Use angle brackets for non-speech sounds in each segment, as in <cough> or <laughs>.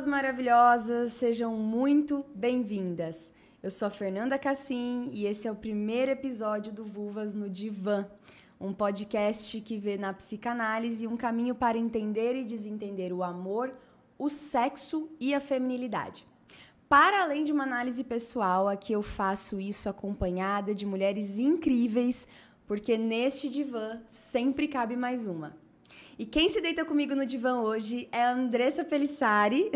Pessoas maravilhosas, sejam muito bem-vindas. Eu sou a Fernanda Cassim e esse é o primeiro episódio do Vulvas no Divã, um podcast que vê na psicanálise um caminho para entender e desentender o amor, o sexo e a feminilidade. Para além de uma análise pessoal, aqui eu faço isso acompanhada de mulheres incríveis, porque neste divã sempre cabe mais uma. E quem se deita comigo no divã hoje é a Andressa Pelissari.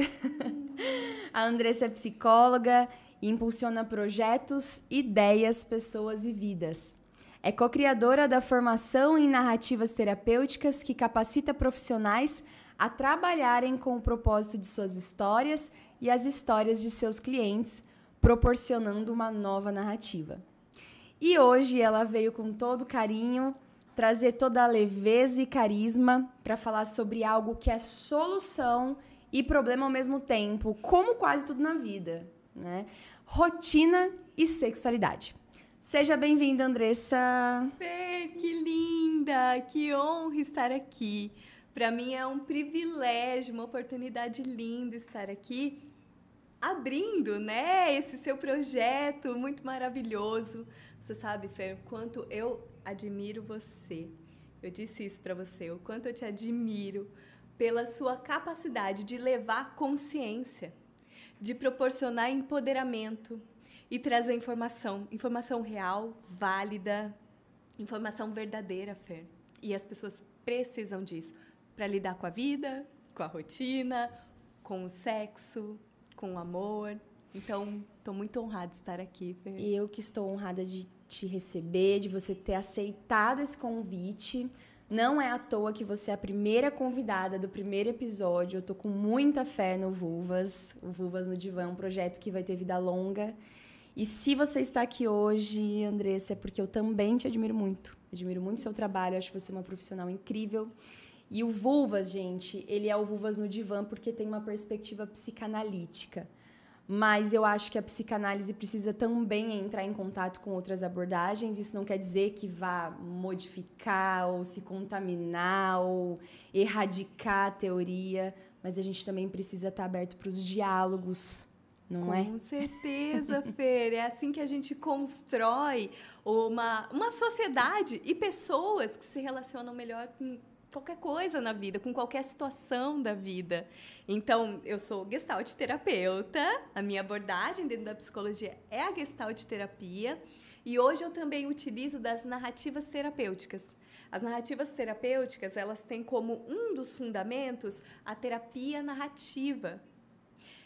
<laughs> a Andressa é psicóloga e impulsiona projetos, ideias, pessoas e vidas. É co-criadora da formação em narrativas terapêuticas que capacita profissionais a trabalharem com o propósito de suas histórias e as histórias de seus clientes, proporcionando uma nova narrativa. E hoje ela veio com todo carinho trazer toda a leveza e carisma para falar sobre algo que é solução e problema ao mesmo tempo, como quase tudo na vida, né? Rotina e sexualidade. Seja bem-vinda, Andressa. Fer, que linda! Que honra estar aqui. Para mim é um privilégio, uma oportunidade linda estar aqui abrindo, né, esse seu projeto muito maravilhoso. Você sabe, Fer, quanto eu admiro você. Eu disse isso para você, o quanto eu te admiro pela sua capacidade de levar consciência, de proporcionar empoderamento e trazer informação, informação real, válida, informação verdadeira, Fer. E as pessoas precisam disso para lidar com a vida, com a rotina, com o sexo, com o amor. Então, estou muito honrada de estar aqui. E eu que estou honrada de te receber, de você ter aceitado esse convite. Não é à toa que você é a primeira convidada do primeiro episódio. Eu tô com muita fé no Vulvas. O Vulvas no Divã é um projeto que vai ter vida longa. E se você está aqui hoje, Andressa, é porque eu também te admiro muito. Admiro muito seu trabalho, acho você uma profissional incrível. E o Vulvas, gente, ele é o Vulvas no Divã porque tem uma perspectiva psicanalítica mas eu acho que a psicanálise precisa também entrar em contato com outras abordagens. Isso não quer dizer que vá modificar ou se contaminar ou erradicar a teoria, mas a gente também precisa estar aberto para os diálogos. Não Com é? Com certeza, <laughs> Fer. É assim que a gente constrói uma, uma sociedade e pessoas que se relacionam melhor com qualquer coisa na vida, com qualquer situação da vida. Então, eu sou gestalt terapeuta, a minha abordagem dentro da psicologia é a gestalt terapia, e hoje eu também utilizo das narrativas terapêuticas. As narrativas terapêuticas, elas têm como um dos fundamentos a terapia narrativa.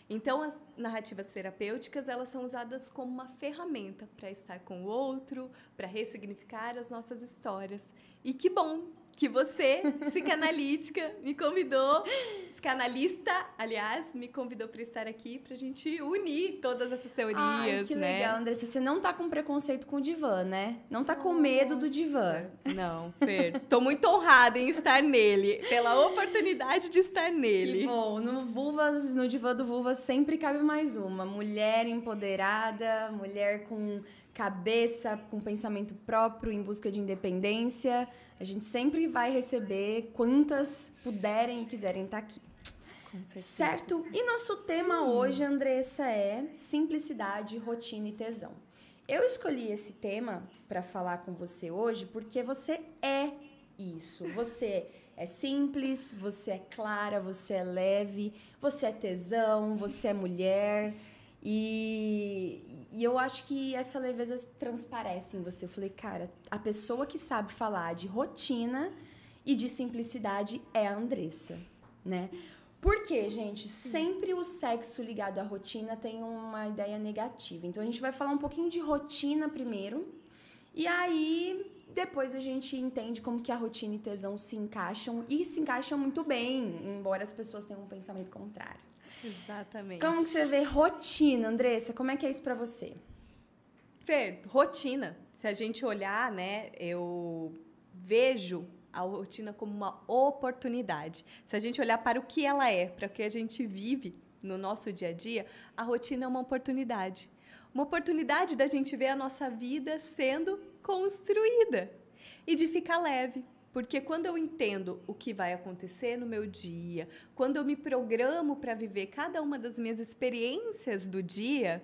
Então, as narrativas terapêuticas, elas são usadas como uma ferramenta para estar com o outro, para ressignificar as nossas histórias. E que bom que você, psicanalítica, <laughs> me convidou, psicanalista, aliás, me convidou para estar aqui para a gente unir todas essas teorias, Ai, que né? legal, Andressa. Você não tá com preconceito com o divã, né? Não tá com medo do divã. Não, Fer. Tô muito honrada em estar nele, pela oportunidade de estar nele. Que bom. No Vulvas, no divã do Vulvas sempre cabe mais uma. Mulher empoderada, mulher com cabeça, com pensamento próprio, em busca de independência. A gente sempre vai receber quantas puderem e quiserem estar aqui. Certo? E nosso tema Sim. hoje, Andressa, é simplicidade, rotina e tesão. Eu escolhi esse tema para falar com você hoje porque você é isso. Você é simples, você é clara, você é leve, você é tesão, você é mulher. E, e eu acho que essa leveza transparece em você. Eu falei, cara, a pessoa que sabe falar de rotina e de simplicidade é a Andressa, né? Porque, gente, sempre o sexo ligado à rotina tem uma ideia negativa. Então a gente vai falar um pouquinho de rotina primeiro. E aí depois a gente entende como que a rotina e tesão se encaixam e se encaixam muito bem, embora as pessoas tenham um pensamento contrário. Exatamente. Como você vê rotina, Andressa? Como é que é isso para você? Fer, rotina. Se a gente olhar, né, eu vejo a rotina como uma oportunidade. Se a gente olhar para o que ela é, para o que a gente vive no nosso dia a dia, a rotina é uma oportunidade. Uma oportunidade da gente ver a nossa vida sendo construída e de ficar leve, Porque quando eu entendo o que vai acontecer no meu dia, quando eu me programo para viver cada uma das minhas experiências do dia,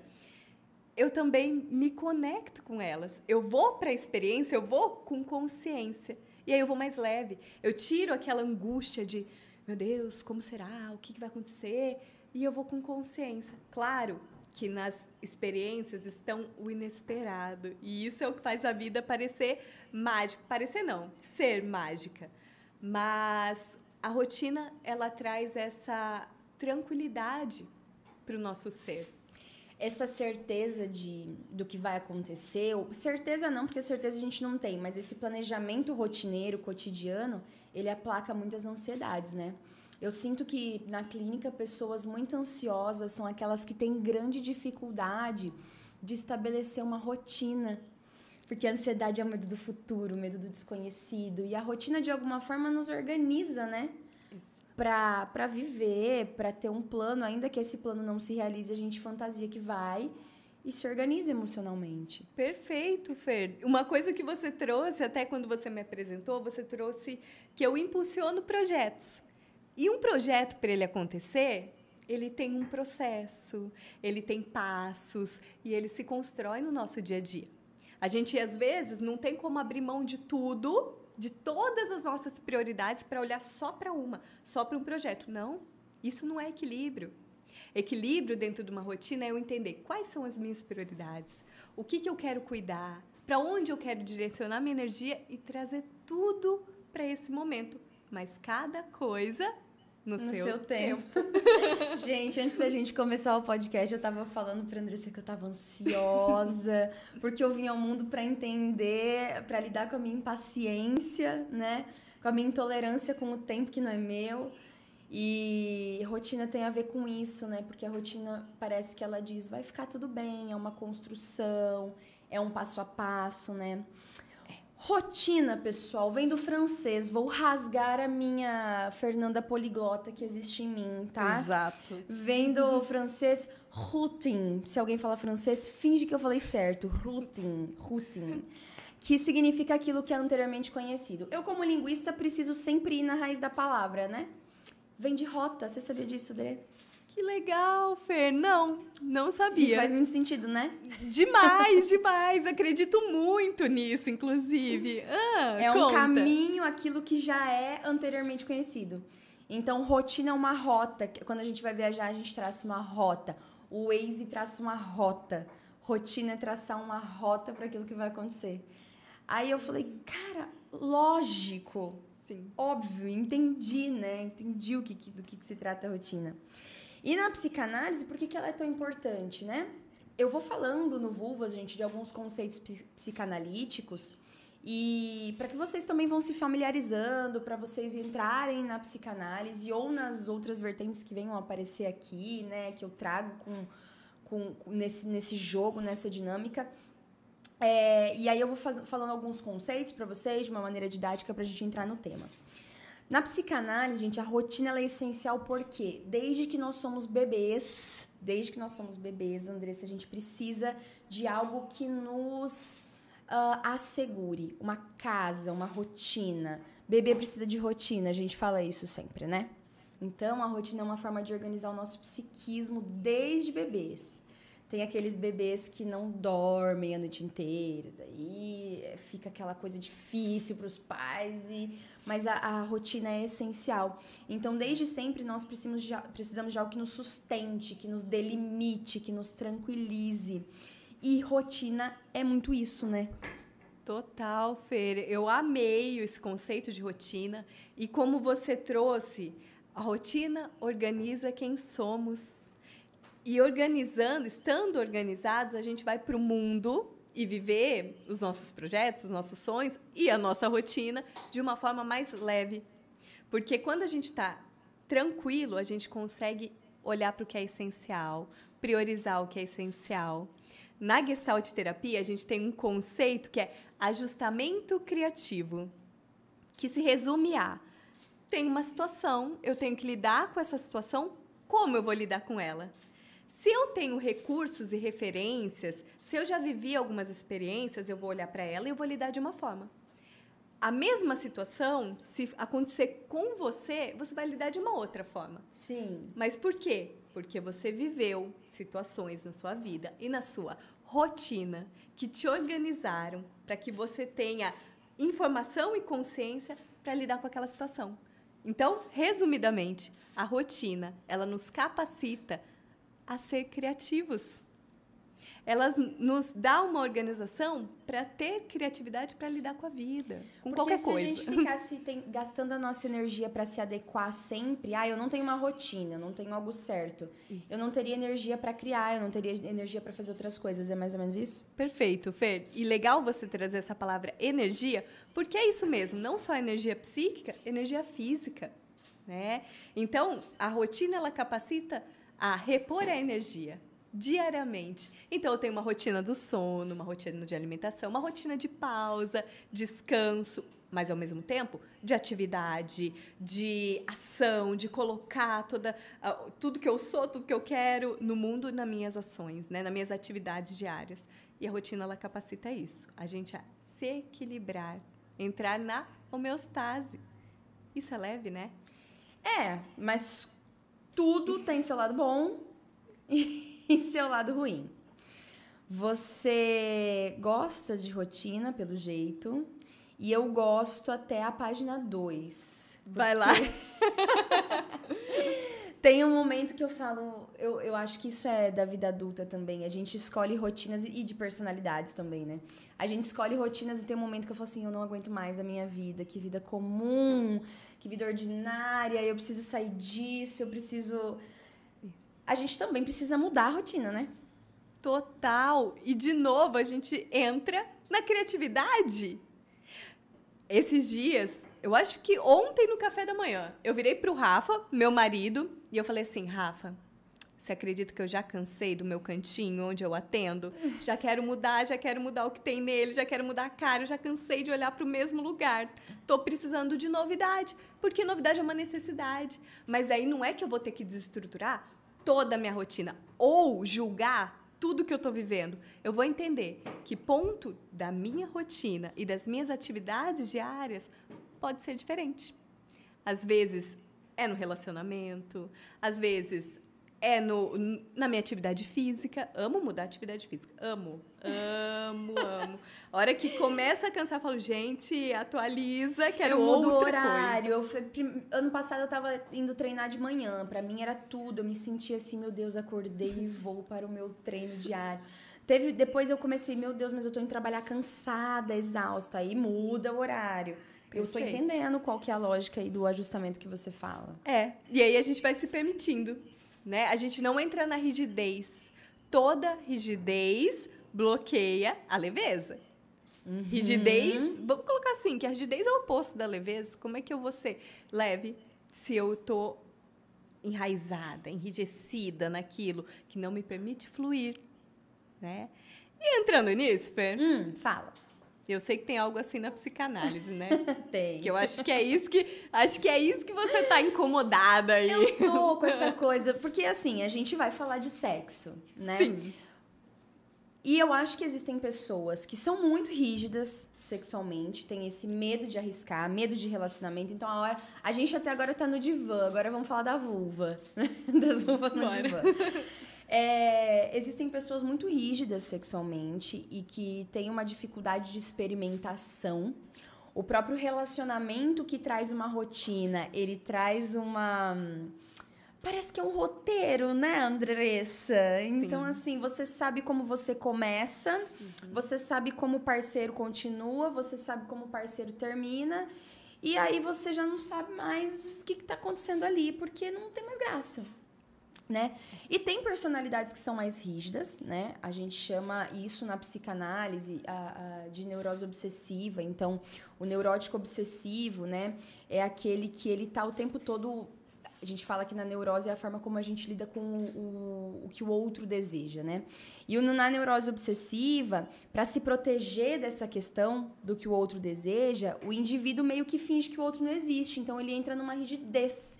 eu também me conecto com elas. Eu vou para a experiência, eu vou com consciência. E aí eu vou mais leve. Eu tiro aquela angústia de, meu Deus, como será? O que vai acontecer? E eu vou com consciência. Claro que nas experiências estão o inesperado. E isso é o que faz a vida parecer mágica. Parecer não, ser mágica. Mas a rotina, ela traz essa tranquilidade para o nosso ser. Essa certeza de, do que vai acontecer, certeza não, porque certeza a gente não tem, mas esse planejamento rotineiro, cotidiano, ele aplaca muitas ansiedades, né? Eu sinto que na clínica pessoas muito ansiosas são aquelas que têm grande dificuldade de estabelecer uma rotina. Porque a ansiedade é o medo do futuro, o medo do desconhecido. E a rotina, de alguma forma, nos organiza, né? Para viver, para ter um plano, ainda que esse plano não se realize, a gente fantasia que vai e se organiza emocionalmente. Perfeito, Fer. Uma coisa que você trouxe, até quando você me apresentou, você trouxe que eu impulsiono projetos. E um projeto, para ele acontecer, ele tem um processo, ele tem passos e ele se constrói no nosso dia a dia. A gente, às vezes, não tem como abrir mão de tudo, de todas as nossas prioridades, para olhar só para uma, só para um projeto. Não, isso não é equilíbrio. Equilíbrio dentro de uma rotina é eu entender quais são as minhas prioridades, o que, que eu quero cuidar, para onde eu quero direcionar minha energia e trazer tudo para esse momento. Mas cada coisa no, no seu, seu, tempo. tempo. <laughs> <laughs> gente, antes da gente começar o podcast, eu tava falando pra Andressa que eu tava ansiosa, <laughs> porque eu vim ao mundo para entender, para lidar com a minha impaciência, né? Com a minha intolerância com o tempo que não é meu. E rotina tem a ver com isso, né? Porque a rotina parece que ela diz, vai ficar tudo bem, é uma construção, é um passo a passo, né? Rotina, pessoal, vem do francês. Vou rasgar a minha Fernanda poliglota que existe em mim, tá? Exato. Vem do francês routine. Se alguém fala francês, finge que eu falei certo. Routine, routine. Que significa aquilo que é anteriormente conhecido. Eu, como linguista, preciso sempre ir na raiz da palavra, né? Vem de rota. Você sabia disso, Dre? Que legal, Fer. Não, não sabia. E faz muito sentido, né? Demais, demais. Acredito muito nisso, inclusive. Ah, é conta. um caminho, aquilo que já é anteriormente conhecido. Então, rotina é uma rota. Quando a gente vai viajar, a gente traça uma rota. O Waze traça uma rota. Rotina é traçar uma rota para aquilo que vai acontecer. Aí eu falei, cara, lógico. Sim. Óbvio, entendi, né? Entendi o que, do que, que se trata a rotina. E na psicanálise, por que, que ela é tão importante, né? Eu vou falando no Vulvas, gente, de alguns conceitos psicanalíticos e para que vocês também vão se familiarizando, para vocês entrarem na psicanálise ou nas outras vertentes que venham aparecer aqui, né, que eu trago com, com nesse, nesse jogo, nessa dinâmica. É, e aí eu vou faz, falando alguns conceitos para vocês de uma maneira didática para a gente entrar no tema. Na psicanálise, gente, a rotina é essencial porque desde que nós somos bebês, desde que nós somos bebês, Andressa, a gente precisa de algo que nos uh, assegure, uma casa, uma rotina. Bebê precisa de rotina, a gente fala isso sempre, né? Então, a rotina é uma forma de organizar o nosso psiquismo desde bebês. Tem aqueles bebês que não dormem a noite inteira, daí fica aquela coisa difícil para os pais, e, mas a, a, rotina é essencial. Então, desde sempre, nós precisamos de, precisamos de algo que nos sustente, que nos delimite, que nos tranquilize. E rotina é muito isso, né? Total, Fer. Eu amei esse conceito de rotina. E como você trouxe, a rotina organiza quem somos e organizando, estando organizados, a gente vai para o mundo e viver os nossos projetos, os nossos sonhos e a nossa rotina de uma forma mais leve. Porque quando a gente está tranquilo, a gente consegue olhar para o que é essencial, priorizar o que é essencial. Na Gestalt Terapia, a gente tem um conceito que é ajustamento criativo, que se resume a tem uma situação, eu tenho que lidar com essa situação, como eu vou lidar com ela? Se eu tenho recursos e referências, se eu já vivi algumas experiências, eu vou olhar para ela e eu vou lidar de uma forma. a mesma situação, se acontecer com você, você vai lidar de uma outra forma. Sim. Mas por quê? Porque você viveu situações na sua vida e na sua rotina que te organizaram para que você tenha informação e consciência para lidar com aquela situação. Então, resumidamente, a rotina, ela nos capacita a ser criativos elas nos dá uma organização para ter criatividade para lidar com a vida, com Porque qualquer se coisa. se a gente <laughs> ficasse tem, gastando a nossa energia para se adequar sempre, ah, eu não tenho uma rotina, eu não tenho algo certo. Isso. Eu não teria energia para criar, eu não teria energia para fazer outras coisas, é mais ou menos isso? Perfeito, Fer. E legal você trazer essa palavra energia, porque é isso mesmo, não só energia psíquica, energia física, né? Então, a rotina ela capacita a repor a energia diariamente. Então, eu tenho uma rotina do sono, uma rotina de alimentação, uma rotina de pausa, descanso, mas ao mesmo tempo de atividade, de ação, de colocar toda uh, tudo que eu sou, tudo que eu quero no mundo nas minhas ações, né, nas minhas atividades diárias. E a rotina ela capacita isso, a gente a se equilibrar, entrar na homeostase. Isso é leve, né? É, mas tudo tem seu lado bom <laughs> e seu lado ruim. Você gosta de rotina, pelo jeito, e eu gosto até a página 2. Vai lá. <laughs> Tem um momento que eu falo, eu, eu acho que isso é da vida adulta também. A gente escolhe rotinas e de personalidades também, né? A gente escolhe rotinas e tem um momento que eu falo assim, eu não aguento mais a minha vida, que vida comum, que vida ordinária, eu preciso sair disso, eu preciso. Isso. A gente também precisa mudar a rotina, né? Total. E de novo a gente entra na criatividade. Esses dias, eu acho que ontem no café da manhã, eu virei pro Rafa, meu marido, e eu falei assim: Rafa, você acredita que eu já cansei do meu cantinho onde eu atendo? <laughs> Já quero mudar, já quero mudar o que tem nele, já quero mudar a cara, eu já cansei de olhar para o mesmo lugar. Tô precisando de novidade, porque novidade é uma necessidade. Mas aí não é que eu vou ter que desestruturar toda a minha rotina ou julgar tudo que eu estou vivendo. Eu vou entender que ponto da minha rotina e das minhas atividades diárias pode ser diferente. Às vezes é no relacionamento, às vezes é no, na minha atividade física. Amo mudar a atividade física. Amo, amo, <laughs> amo. A hora que começa a cansar, eu falo, gente, atualiza, quero eu mudo outra horário. Eu fui- ano passado eu tava indo treinar de manhã. Pra mim era tudo. Eu me sentia assim, meu Deus, acordei e vou para o meu treino diário. Teve, depois eu comecei, meu Deus, mas eu tô indo trabalhar cansada, exausta. Aí muda o horário. Eu tô Perfeito. entendendo qual que é a lógica aí do ajustamento que você fala. É, e aí a gente vai se permitindo, né? A gente não entra na rigidez. Toda rigidez bloqueia a leveza. Rigidez, vamos colocar assim, que a rigidez é o oposto da leveza. Como é que eu vou ser leve se eu tô enraizada, enrijecida naquilo que não me permite fluir, né? E entrando nisso, Fer, Hum, fala. Eu sei que tem algo assim na psicanálise, né? <laughs> Tem. Que eu acho que é isso que acho que é isso que você tá incomodada aí. Eu tô <laughs> com essa coisa, porque assim, a gente vai falar de sexo, né? Sim. E eu acho que existem pessoas que são muito rígidas sexualmente, tem esse medo de arriscar, medo de relacionamento. Então, a hora. A gente até agora tá no divã, agora vamos falar da vulva, né? <laughs> das vulvas no Bora. divã. É, existem pessoas muito rígidas sexualmente e que têm uma dificuldade de experimentação. O próprio relacionamento que traz uma rotina, ele traz uma. Parece que é um roteiro, né, Andressa? Então, assim, você sabe como você começa, você sabe como o parceiro continua, você sabe como o parceiro termina, e aí você já não sabe mais o que, que tá acontecendo ali, porque não tem mais graça. Né? E tem personalidades que são mais rígidas, né? A gente chama isso na psicanálise a- a- de neurose obsessiva. Então, o neurótico obsessivo, né, é aquele que ele tá o tempo todo a gente fala que na neurose é a forma como a gente lida com o, o, o que o outro deseja, né? E o- na neurose obsessiva, para se proteger dessa questão do que o outro deseja, o indivíduo meio que finge que o outro não existe. Então ele entra numa rigidez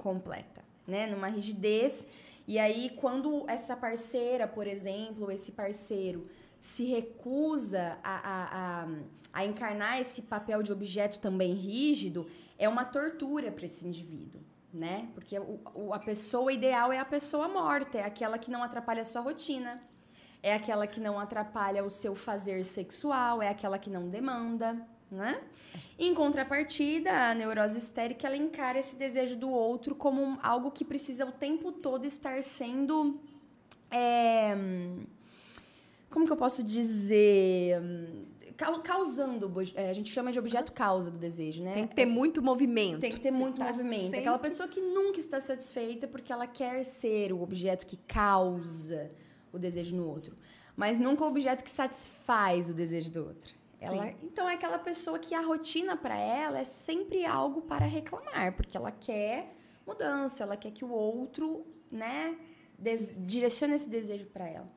completa, né? Numa rigidez. E aí, quando essa parceira, por exemplo, esse parceiro se recusa a, a, a, a encarnar esse papel de objeto também rígido, é uma tortura para esse indivíduo, né? Porque o, o, a pessoa ideal é a pessoa morta, é aquela que não atrapalha a sua rotina, é aquela que não atrapalha o seu fazer sexual, é aquela que não demanda, né? Em contrapartida, a neurose histérica ela encara esse desejo do outro como algo que precisa o tempo todo estar sendo é, como que eu posso dizer? Causando, é, a gente chama de objeto causa do desejo, né? Tem que ter Esses, muito movimento. Tem que ter muito tá movimento. Sempre... Aquela pessoa que nunca está satisfeita porque ela quer ser o objeto que causa o desejo no outro, mas nunca o objeto que satisfaz o desejo do outro. Ela, então é aquela pessoa que a rotina para ela é sempre algo para reclamar, porque ela quer mudança, ela quer que o outro, né, direcione esse desejo para ela.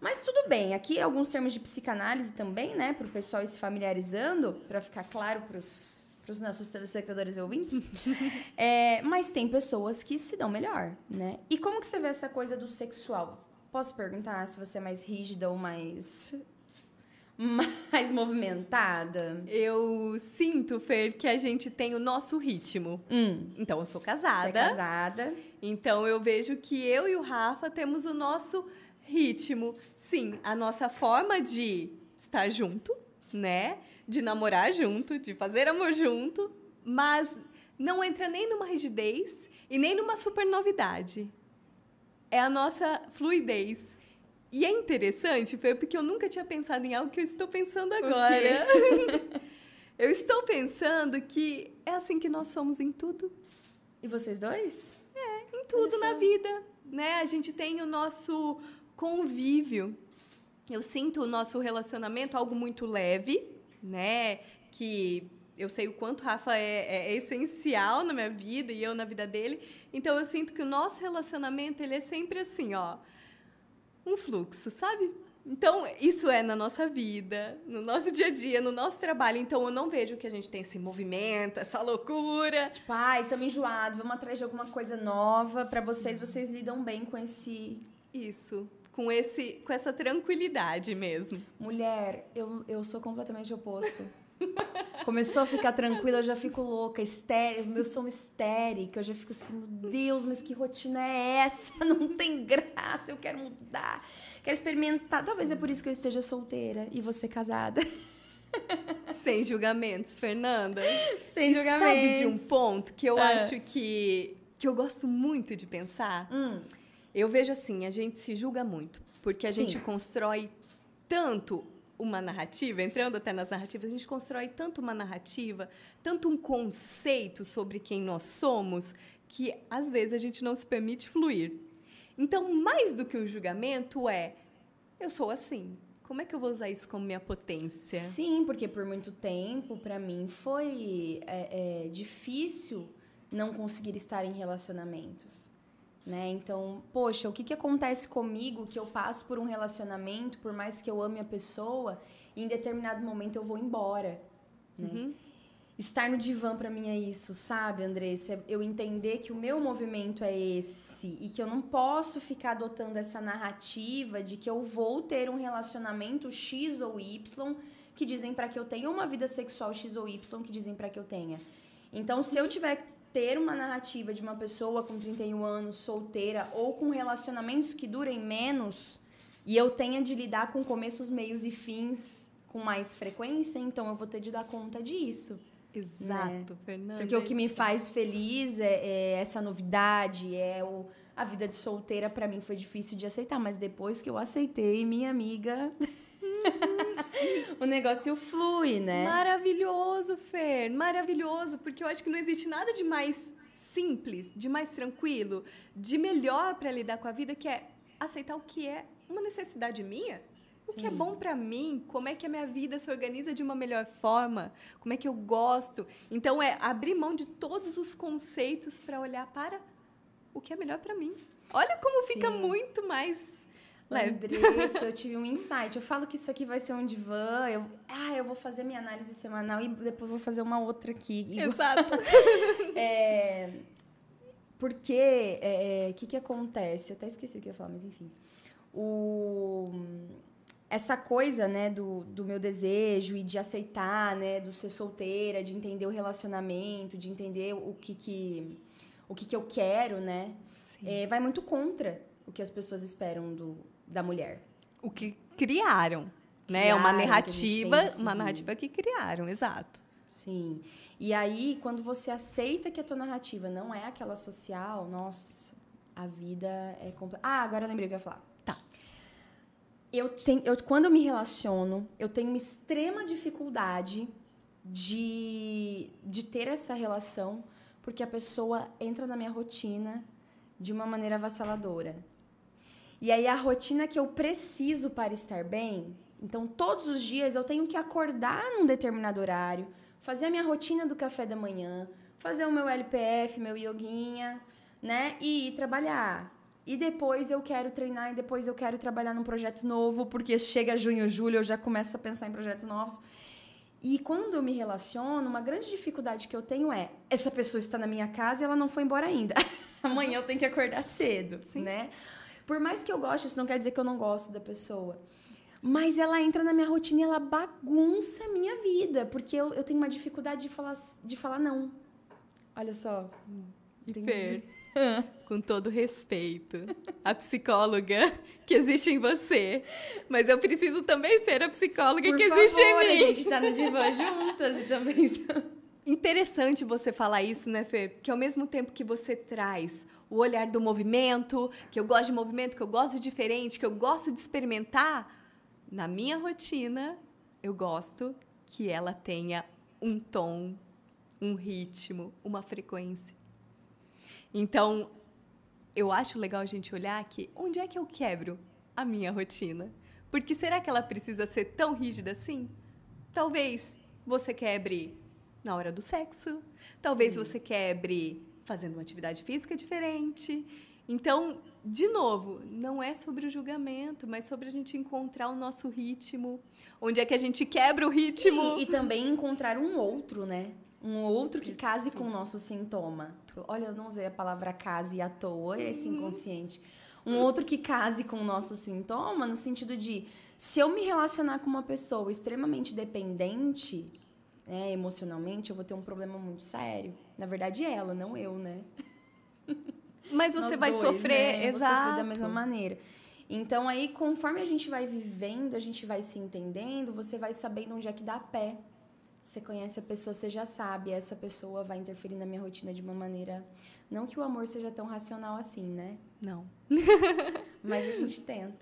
Mas tudo bem, aqui alguns termos de psicanálise também, né, para o pessoal ir se familiarizando, para ficar claro para os nossos telespectadores e ouvintes. <laughs> é, mas tem pessoas que se dão melhor, né? E como que você vê essa coisa do sexual? Posso perguntar se você é mais rígida ou mais <laughs> mais movimentada? Eu sinto, Fer, que a gente tem o nosso ritmo. Hum. Então, eu sou casada. Você é casada. Então, eu vejo que eu e o Rafa temos o nosso ritmo. Sim, a nossa forma de estar junto, né? De namorar junto, de fazer amor junto, mas não entra nem numa rigidez e nem numa super novidade. É a nossa fluidez. E é interessante, foi porque eu nunca tinha pensado em algo que eu estou pensando agora. <laughs> eu estou pensando que é assim que nós somos em tudo. E vocês dois? É, em tudo na vida, né? A gente tem o nosso convívio. Eu sinto o nosso relacionamento algo muito leve, né? Que eu sei o quanto Rafa é, é, essencial na minha vida e eu na vida dele. Então eu sinto que o nosso relacionamento ele é sempre assim, ó, um fluxo, sabe? Então, isso é na nossa vida, no nosso dia a dia, no nosso trabalho. Então, eu não vejo que a gente tem esse movimento, essa loucura. Tipo, ai, estamos enjoados, vamos atrás de alguma coisa nova. Para vocês, vocês lidam bem com esse. Isso com, esse, com essa tranquilidade mesmo. Mulher, eu, eu sou completamente oposto. <laughs> Começou a ficar tranquila, eu já fico louca, histérica, eu sou uma histérica, eu já fico assim, meu Deus, mas que rotina é essa? <laughs> Não tem graça, eu quero mudar, quero experimentar. Talvez é por isso que eu esteja solteira e você casada. <laughs> Sem julgamentos, Fernanda. Sem julgamentos. Sabe de um ponto que eu é. acho que, que eu gosto muito de pensar? Hum. Eu vejo assim, a gente se julga muito, porque a Sim. gente constrói tanto uma narrativa, entrando até nas narrativas, a gente constrói tanto uma narrativa, tanto um conceito sobre quem nós somos, que às vezes a gente não se permite fluir. Então, mais do que um julgamento é eu sou assim. Como é que eu vou usar isso como minha potência? Sim, porque por muito tempo, para mim, foi é, é, difícil não conseguir estar em relacionamentos né? Então, poxa, o que, que acontece comigo que eu passo por um relacionamento, por mais que eu ame a pessoa, e em determinado momento eu vou embora, né? Uhum. Estar no divã para mim é isso, sabe, Andressa? Eu entender que o meu movimento é esse e que eu não posso ficar adotando essa narrativa de que eu vou ter um relacionamento X ou Y que dizem para que eu tenha uma vida sexual X ou Y que dizem para que eu tenha. Então, se eu tiver ter uma narrativa de uma pessoa com 31 anos, solteira, ou com relacionamentos que durem menos, e eu tenha de lidar com começos, meios e fins com mais frequência, então eu vou ter de dar conta disso. Exato, né? Fernanda. Porque o que me faz feliz é, é essa novidade, é o, a vida de solteira para mim foi difícil de aceitar, mas depois que eu aceitei, minha amiga. <laughs> o negócio flui, né? Maravilhoso, Fer, maravilhoso, porque eu acho que não existe nada de mais simples, de mais tranquilo, de melhor para lidar com a vida, que é aceitar o que é uma necessidade minha. O Sim. que é bom para mim, como é que a minha vida se organiza de uma melhor forma, como é que eu gosto. Então é abrir mão de todos os conceitos para olhar para o que é melhor para mim. Olha como fica Sim. muito mais Andressa, eu tive um insight. Eu falo que isso aqui vai ser um divã. Eu, ah, eu vou fazer minha análise semanal e depois vou fazer uma outra aqui. <laughs> Exato. <laughs> é, porque, o é, é, que, que acontece? Eu até esqueci o que eu ia falar, mas enfim. O, essa coisa, né, do, do meu desejo e de aceitar, né, do ser solteira, de entender o relacionamento, de entender o que que, o que, que eu quero, né, é, vai muito contra o que as pessoas esperam do, da mulher. O que criaram, né? É uma narrativa, uma narrativa que criaram, exato. Sim. E aí, quando você aceita que a tua narrativa não é aquela social, nossa, a vida é complexa. Ah, agora eu lembrei o que eu ia falar. Tá. Eu tenho, eu, quando eu me relaciono, eu tenho uma extrema dificuldade de, de ter essa relação, porque a pessoa entra na minha rotina de uma maneira avassaladora. E aí a rotina que eu preciso para estar bem, então todos os dias eu tenho que acordar num determinado horário, fazer a minha rotina do café da manhã, fazer o meu LPF, meu yoguinha, né? E ir trabalhar. E depois eu quero treinar e depois eu quero trabalhar num projeto novo, porque chega junho, julho, eu já começo a pensar em projetos novos. E quando eu me relaciono, uma grande dificuldade que eu tenho é: essa pessoa está na minha casa e ela não foi embora ainda. <laughs> Amanhã eu tenho que acordar cedo, Sim. né? Por mais que eu goste, isso não quer dizer que eu não gosto da pessoa. Mas ela entra na minha rotina e ela bagunça a minha vida, porque eu, eu tenho uma dificuldade de falar, de falar não. Olha só. E Fer, <laughs> com todo respeito, a psicóloga que existe em você, mas eu preciso também ser a psicóloga Por que favor, existe em mim. A gente tá no divã <laughs> juntas e também. Interessante você falar isso, né, Fer? Que ao mesmo tempo que você traz o olhar do movimento, que eu gosto de movimento, que eu gosto de diferente, que eu gosto de experimentar, na minha rotina, eu gosto que ela tenha um tom, um ritmo, uma frequência. Então, eu acho legal a gente olhar que onde é que eu quebro a minha rotina? Porque será que ela precisa ser tão rígida assim? Talvez você quebre na hora do sexo, talvez Sim. você quebre fazendo uma atividade física diferente. Então, de novo, não é sobre o julgamento, mas sobre a gente encontrar o nosso ritmo. Onde é que a gente quebra o ritmo? Sim, e também encontrar um outro, né? Um outro que case com o nosso sintoma. Olha, eu não usei a palavra case à toa, é esse inconsciente. Um outro que case com o nosso sintoma, no sentido de se eu me relacionar com uma pessoa extremamente dependente, né, emocionalmente, eu vou ter um problema muito sério. Na verdade, ela, não eu, né? <laughs> Mas você Nós vai dois, sofrer, né? exato. Sofrer da mesma maneira. Então aí, conforme a gente vai vivendo, a gente vai se entendendo, você vai sabendo onde é que dá pé. Você conhece a pessoa, você já sabe, essa pessoa vai interferir na minha rotina de uma maneira. Não que o amor seja tão racional assim, né? Não. Mas a gente tenta.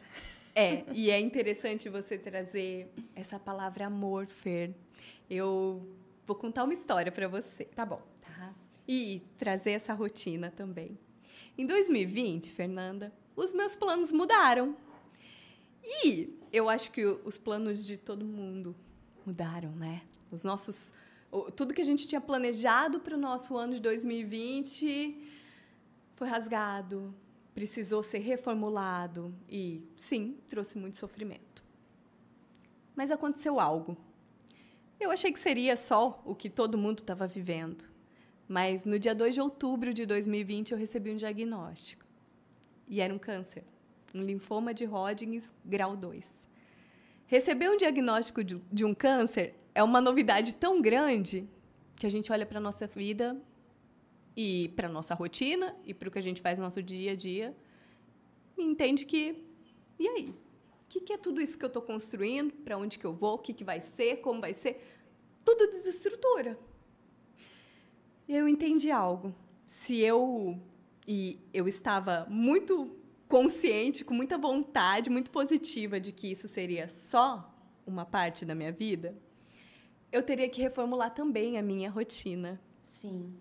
É, <laughs> e é interessante você trazer essa palavra amor, Fer. Eu vou contar uma história para você. Tá bom. Tá? E trazer essa rotina também. Em 2020, Fernanda, os meus planos mudaram. E eu acho que os planos de todo mundo mudaram, né? Os nossos tudo que a gente tinha planejado para o nosso ano de 2020 foi rasgado, precisou ser reformulado e, sim, trouxe muito sofrimento. Mas aconteceu algo. Eu achei que seria só o que todo mundo estava vivendo. Mas no dia 2 de outubro de 2020 eu recebi um diagnóstico. E era um câncer, um linfoma de Hodgkin grau 2. Receber um diagnóstico de, de um câncer é uma novidade tão grande que a gente olha para a nossa vida e para nossa rotina e para o que a gente faz no nosso dia a dia entende que, e aí? O que, que é tudo isso que eu estou construindo? Para onde que eu vou? O que, que vai ser? Como vai ser? Tudo desestrutura. Eu entendi algo. Se eu e eu estava muito consciente, com muita vontade, muito positiva de que isso seria só uma parte da minha vida, eu teria que reformular também a minha rotina. Sim.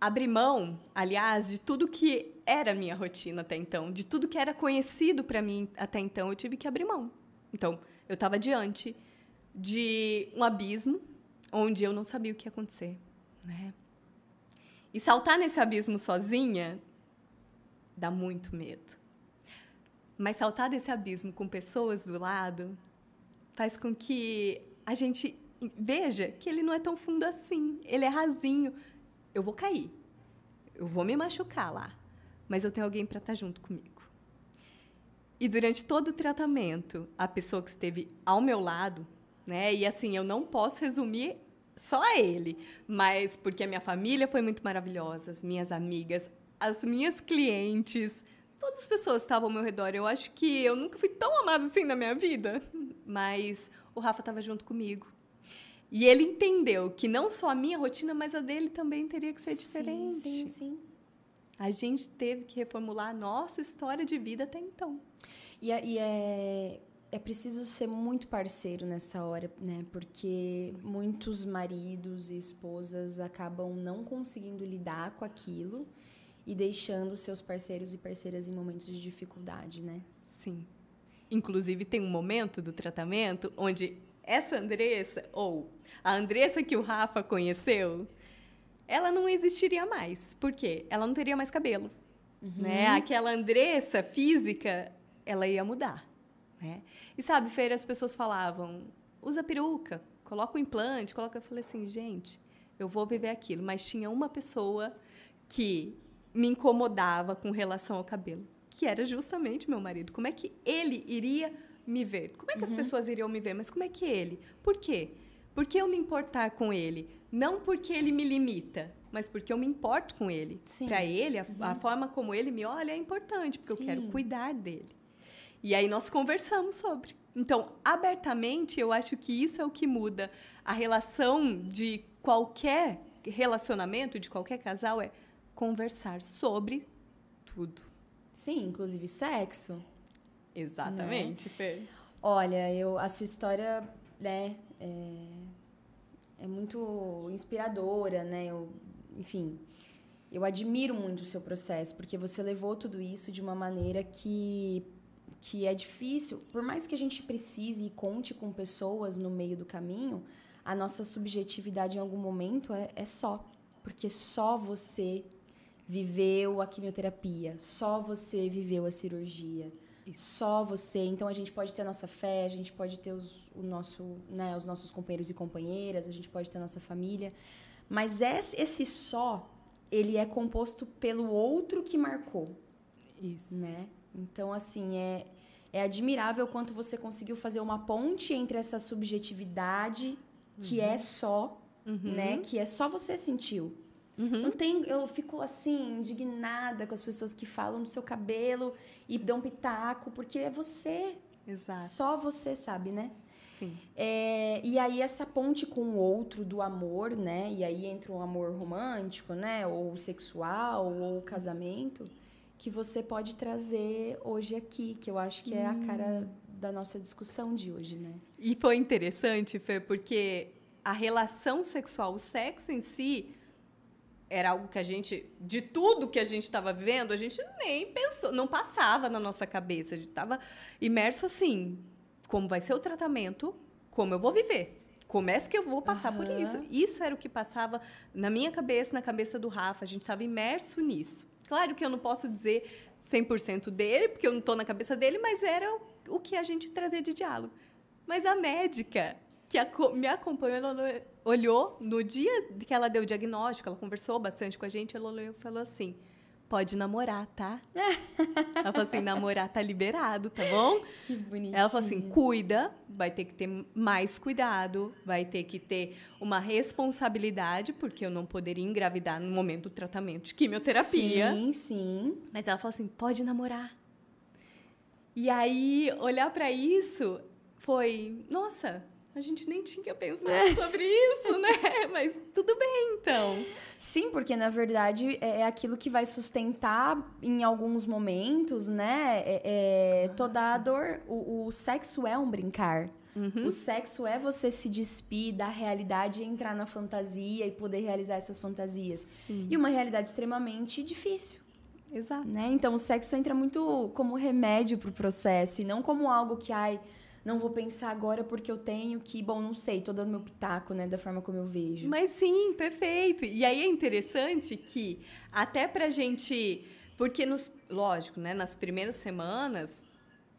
Abrir mão, aliás, de tudo que era minha rotina até então, de tudo que era conhecido para mim até então, eu tive que abrir mão. Então, eu estava diante de um abismo onde eu não sabia o que ia acontecer, né? E saltar nesse abismo sozinha dá muito medo. Mas saltar desse abismo com pessoas do lado faz com que a gente veja que ele não é tão fundo assim. Ele é rasinho. Eu vou cair. Eu vou me machucar lá. Mas eu tenho alguém para estar tá junto comigo. E durante todo o tratamento, a pessoa que esteve ao meu lado, né? E assim, eu não posso resumir só a ele, mas porque a minha família foi muito maravilhosa, as minhas amigas, as minhas clientes, todas as pessoas estavam ao meu redor. Eu acho que eu nunca fui tão amada assim na minha vida, mas o Rafa estava junto comigo. E ele entendeu que não só a minha rotina, mas a dele também teria que ser sim, diferente. Sim, sim. A gente teve que reformular a nossa história de vida até então. E, e é, é preciso ser muito parceiro nessa hora, né? Porque muitos maridos e esposas acabam não conseguindo lidar com aquilo e deixando seus parceiros e parceiras em momentos de dificuldade, né? Sim. Inclusive, tem um momento do tratamento onde essa Andressa, ou a Andressa que o Rafa conheceu, ela não existiria mais. Por quê? Ela não teria mais cabelo. Uhum. Né? Aquela Andressa física, ela ia mudar. Né? E sabe, Feira, as pessoas falavam, usa peruca, coloca o implante, coloca... Eu falei assim, gente, eu vou viver aquilo. Mas tinha uma pessoa que me incomodava com relação ao cabelo, que era justamente meu marido. Como é que ele iria me ver? Como é que uhum. as pessoas iriam me ver? Mas como é que ele? Por quê? Por que eu me importar com ele? Não porque ele me limita, mas porque eu me importo com ele. Para ele, a, uhum. a, forma como ele me olha é importante, porque Sim. eu quero cuidar dele. E aí nós conversamos sobre. Então, abertamente, eu acho que isso é o que muda a relação de qualquer relacionamento, de qualquer casal, é conversar sobre tudo. Sim, inclusive sexo. Exatamente, né? Fer. Olha, eu, a sua história, né, é, é muito inspiradora, né? Eu, enfim, eu admiro muito o seu processo, porque você levou tudo isso de uma maneira que, que é difícil. Por mais que a gente precise e conte com pessoas no meio do caminho, a nossa subjetividade em algum momento é, é só. Porque só você viveu a quimioterapia, só você viveu a cirurgia. Só você. Então a gente pode ter a nossa fé, a gente pode ter os, o nosso, né, os nossos companheiros e companheiras, a gente pode ter a nossa família. Mas esse, esse só, ele é composto pelo outro que marcou. Isso. Né? Então, assim, é, é admirável quanto você conseguiu fazer uma ponte entre essa subjetividade que é uhum. é só, uhum. né? Que é só você sentiu. Uhum. Não tem, eu fico assim, indignada com as pessoas que falam do seu cabelo e dão pitaco, porque é você. Exato. Só você sabe, né? Sim. É, e aí essa ponte com o outro do amor, né? E aí entra o amor romântico, né? Ou sexual, ou casamento, que você pode trazer hoje aqui, que eu acho Sim. que é a cara da nossa discussão de hoje, né? E foi interessante, Fê, porque a relação sexual, o sexo em si, era algo que a gente, de tudo que a gente estava vivendo, a gente nem pensou, não passava na nossa cabeça. A gente estava imerso assim, como vai ser o tratamento, como eu vou viver. Como é que eu vou passar uhum. por isso? Isso era o que passava na minha cabeça, na cabeça do Rafa. A gente estava imerso nisso. Claro que eu não posso dizer 100% dele, porque eu não estou na cabeça dele, mas era o que a gente trazia de diálogo. Mas a médica que me acompanhou, ela olhou no dia que ela deu o diagnóstico, ela conversou bastante com a gente, ela olhou e falou assim: pode namorar, tá? <laughs> ela falou assim: namorar tá liberado, tá bom? Que bonitinho. Ela falou assim: cuida, vai ter que ter mais cuidado, vai ter que ter uma responsabilidade, porque eu não poderia engravidar no momento do tratamento de quimioterapia. Sim, sim. Mas ela falou assim: pode namorar. E aí, olhar para isso foi: nossa a gente nem tinha pensado é. sobre isso, né? <laughs> Mas tudo bem, então. Sim, porque na verdade é, é aquilo que vai sustentar em alguns momentos, né? É, é toda a dor. O, o sexo é um brincar. Uhum. O sexo é você se despir da realidade e entrar na fantasia e poder realizar essas fantasias. Sim. E uma realidade extremamente difícil. Exato. Né? Então o sexo entra muito como remédio para o processo e não como algo que, ai não vou pensar agora porque eu tenho que, bom, não sei, tô dando meu pitaco, né, da forma como eu vejo. Mas sim, perfeito. E aí é interessante que até pra gente, porque nos, lógico, né, nas primeiras semanas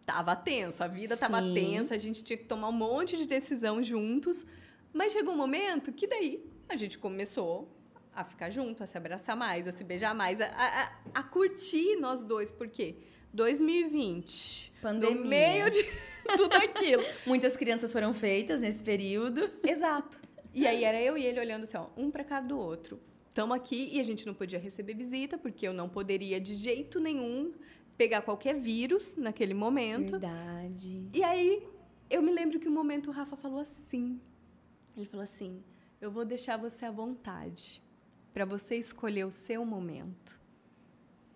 tava tenso, a vida tava sim. tensa, a gente tinha que tomar um monte de decisão juntos, mas chegou um momento que daí a gente começou a ficar junto, a se abraçar mais, a se beijar mais, a, a, a curtir nós dois, por quê? 2020. Pandemia. No meio de <laughs> tudo aquilo. Muitas crianças foram feitas nesse período. Exato. E aí era eu e ele olhando assim, ó, um para cara do outro. Estamos aqui e a gente não podia receber visita, porque eu não poderia de jeito nenhum pegar qualquer vírus naquele momento. Verdade. E aí eu me lembro que um momento o Rafa falou assim. Ele falou assim: "Eu vou deixar você à vontade para você escolher o seu momento".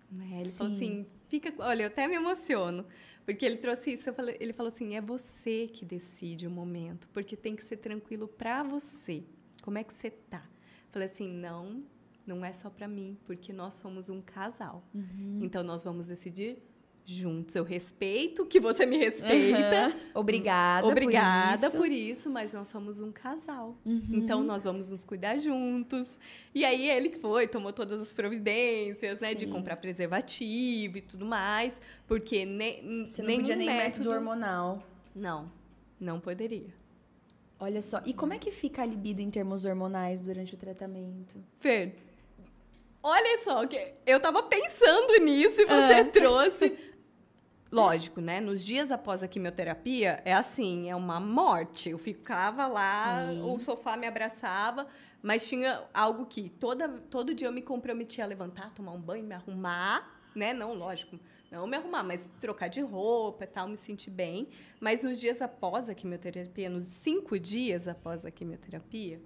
Né? Ele Sim. falou assim: "Fica, olha, eu até me emociono, porque ele trouxe isso, falei, ele falou assim: "É você que decide o momento, porque tem que ser tranquilo para você. Como é que você tá?" Eu falei assim: "Não, não é só para mim, porque nós somos um casal. Uhum. Então nós vamos decidir juntos. Eu respeito que você me respeita. Uhum. Obrigada. Obrigada por isso. por isso. mas nós somos um casal. Uhum. Então nós vamos nos cuidar juntos. E aí ele que foi, tomou todas as providências, né, Sim. de comprar preservativo e tudo mais, porque ne, você não podia nem método... método hormonal. Não, não poderia. Olha só, e como é que fica a libido em termos hormonais durante o tratamento? Fer, olha só, que eu tava pensando nisso e você ah. trouxe. <laughs> Lógico, né? Nos dias após a quimioterapia, é assim, é uma morte. Eu ficava lá, Sim. o sofá me abraçava, mas tinha algo que toda, todo dia eu me comprometia a levantar, tomar um banho, me arrumar, né? Não, lógico, não me arrumar, mas trocar de roupa e tal, me sentir bem. Mas nos dias após a quimioterapia, nos cinco dias após a quimioterapia,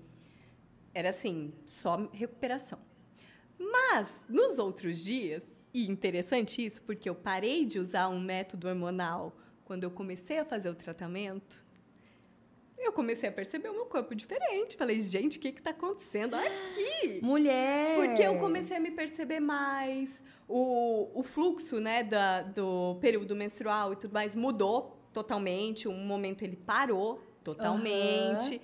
era assim, só recuperação. Mas nos outros dias, e interessante isso, porque eu parei de usar um método hormonal quando eu comecei a fazer o tratamento, eu comecei a perceber o meu corpo diferente. Falei, gente, o que está acontecendo aqui? Mulher! Porque eu comecei a me perceber mais. O, o fluxo né, da, do período menstrual e tudo mais mudou totalmente. Um momento ele parou totalmente. Uhum.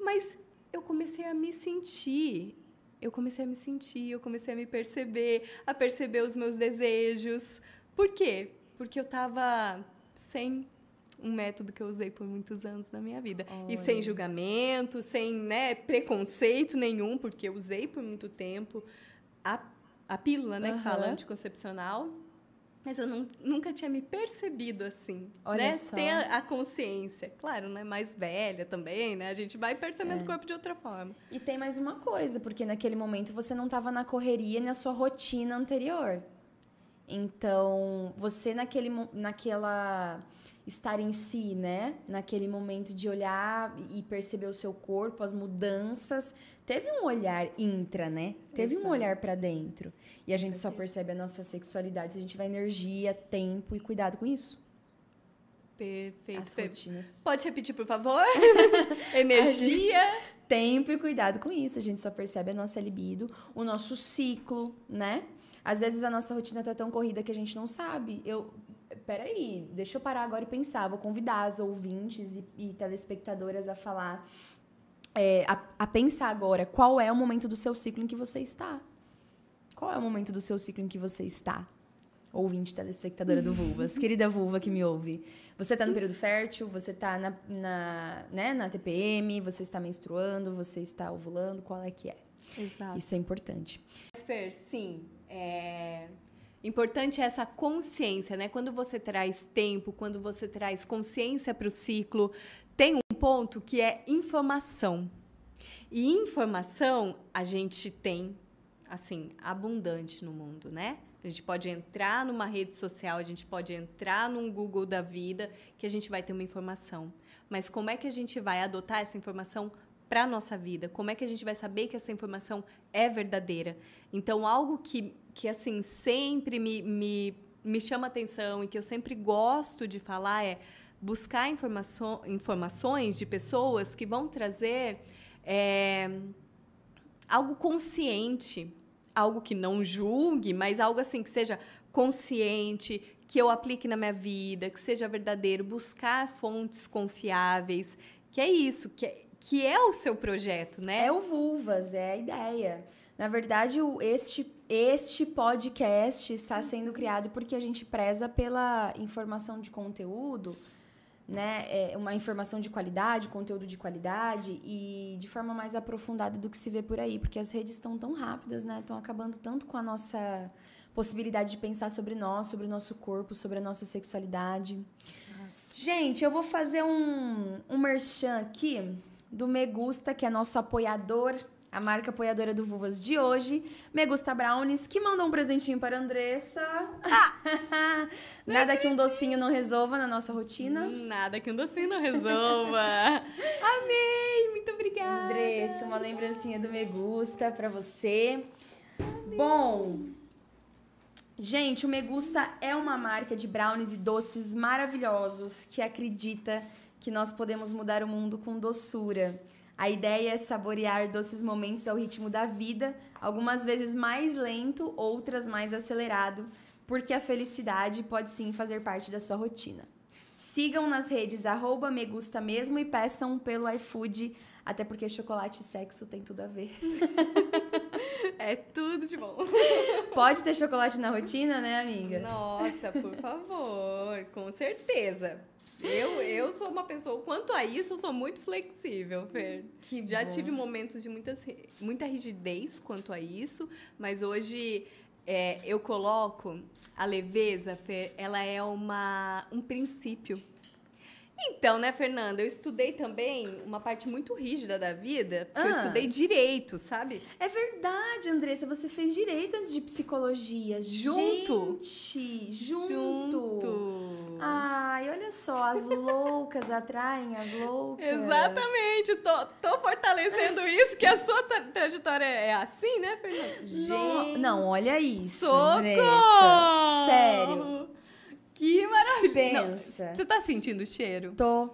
Mas eu comecei a me sentir eu comecei a me sentir, eu comecei a me perceber, a perceber os meus desejos. Por quê? Porque eu estava sem um método que eu usei por muitos anos na minha vida. Olha. E sem julgamento, sem né, preconceito nenhum, porque eu usei por muito tempo a, a pílula, né, uhum. que fala anticoncepcional. Mas eu não, nunca tinha me percebido assim, Olha né? Só. Ter a, a, consciência. Claro, né? Mais velha também, né? A gente vai percebendo é. o corpo de outra forma. E tem mais uma coisa, porque naquele momento você não estava na correria na sua rotina anterior. Então, você naquele, naquela estar em si, né? Naquele momento de olhar e perceber o seu corpo, as mudanças. Teve um olhar intra, né? Teve Exato. um olhar para dentro. E a gente só percebe a nossa sexualidade se a gente tiver energia, tempo e cuidado com isso. Perfeito. As rotinas. Pode repetir, por favor? <laughs> <laughs> energia. Tempo e cuidado com isso. A gente só percebe a nossa libido, o nosso ciclo, né? Às vezes a nossa rotina tá tão corrida que a gente não sabe. Eu, peraí, deixa eu parar agora e pensar. Vou convidar as ouvintes e, e telespectadoras a falar, é, a, a pensar agora qual é o momento do seu ciclo em que você está. Qual é o momento do seu ciclo em que você está? Ouvinte telespectadora do Vulvas, <laughs> querida vulva que me ouve. Você está no período fértil, você está na, na, né, na TPM, você está menstruando, você está ovulando, qual é que é? Exato. Isso é importante. Fer, sim. É importante essa consciência, né? Quando você traz tempo, quando você traz consciência para o ciclo, tem um ponto que é informação. E informação a gente tem, assim, abundante no mundo, né? A gente pode entrar numa rede social, a gente pode entrar num Google da vida, que a gente vai ter uma informação. Mas como é que a gente vai adotar essa informação para a nossa vida? Como é que a gente vai saber que essa informação é verdadeira? Então, algo que, que assim, sempre me, me, me chama atenção e que eu sempre gosto de falar é buscar informação, informações de pessoas que vão trazer é, algo consciente, algo que não julgue, mas algo assim que seja consciente, que eu aplique na minha vida, que seja verdadeiro, buscar fontes confiáveis, que é isso, que é, que é o seu projeto, né? É o Vulvas, é a ideia. Na verdade, o, este, este podcast está sendo criado porque a gente preza pela informação de conteúdo né, é uma informação de qualidade, conteúdo de qualidade e de forma mais aprofundada do que se vê por aí, porque as redes estão tão rápidas, né, estão acabando tanto com a nossa possibilidade de pensar sobre nós, sobre o nosso corpo, sobre a nossa sexualidade. Gente, eu vou fazer um, um merchan aqui do Me Gusta, que é nosso apoiador a marca apoiadora do Vuvas de hoje, Megusta Brownies, que mandou um presentinho para a Andressa. Ah, <laughs> Nada que um docinho não resolva na nossa rotina. Nada que um docinho não resolva. Amei! Muito obrigada. Andressa, uma lembrancinha do Megusta para você. Amei. Bom, gente, o Megusta é uma marca de brownies e doces maravilhosos que acredita que nós podemos mudar o mundo com doçura. A ideia é saborear doces momentos ao ritmo da vida, algumas vezes mais lento, outras mais acelerado, porque a felicidade pode sim fazer parte da sua rotina. Sigam nas redes arroba me gusta mesmo e peçam pelo iFood, até porque chocolate e sexo tem tudo a ver. <laughs> é tudo de bom. Pode ter chocolate na rotina, né, amiga? Nossa, por favor, com certeza. Eu, eu sou uma pessoa, quanto a isso, eu sou muito flexível, Fer. Que Já bom. tive momentos de muitas, muita rigidez quanto a isso, mas hoje é, eu coloco a leveza, Fer, ela é uma, um princípio então, né, Fernanda, eu estudei também uma parte muito rígida da vida, porque ah. eu estudei direito, sabe? É verdade, Andressa, você fez direito antes de psicologia. Junto? Gente, junto. junto. Ai, olha só, as loucas atraem as loucas. Exatamente, tô, tô fortalecendo isso, que a sua tra trajetória é assim, né, Fernanda? Gente. Não, olha isso, Socorro! Andressa. Sério. Que maravilha! Pensa. você tá sentindo o cheiro? Tô.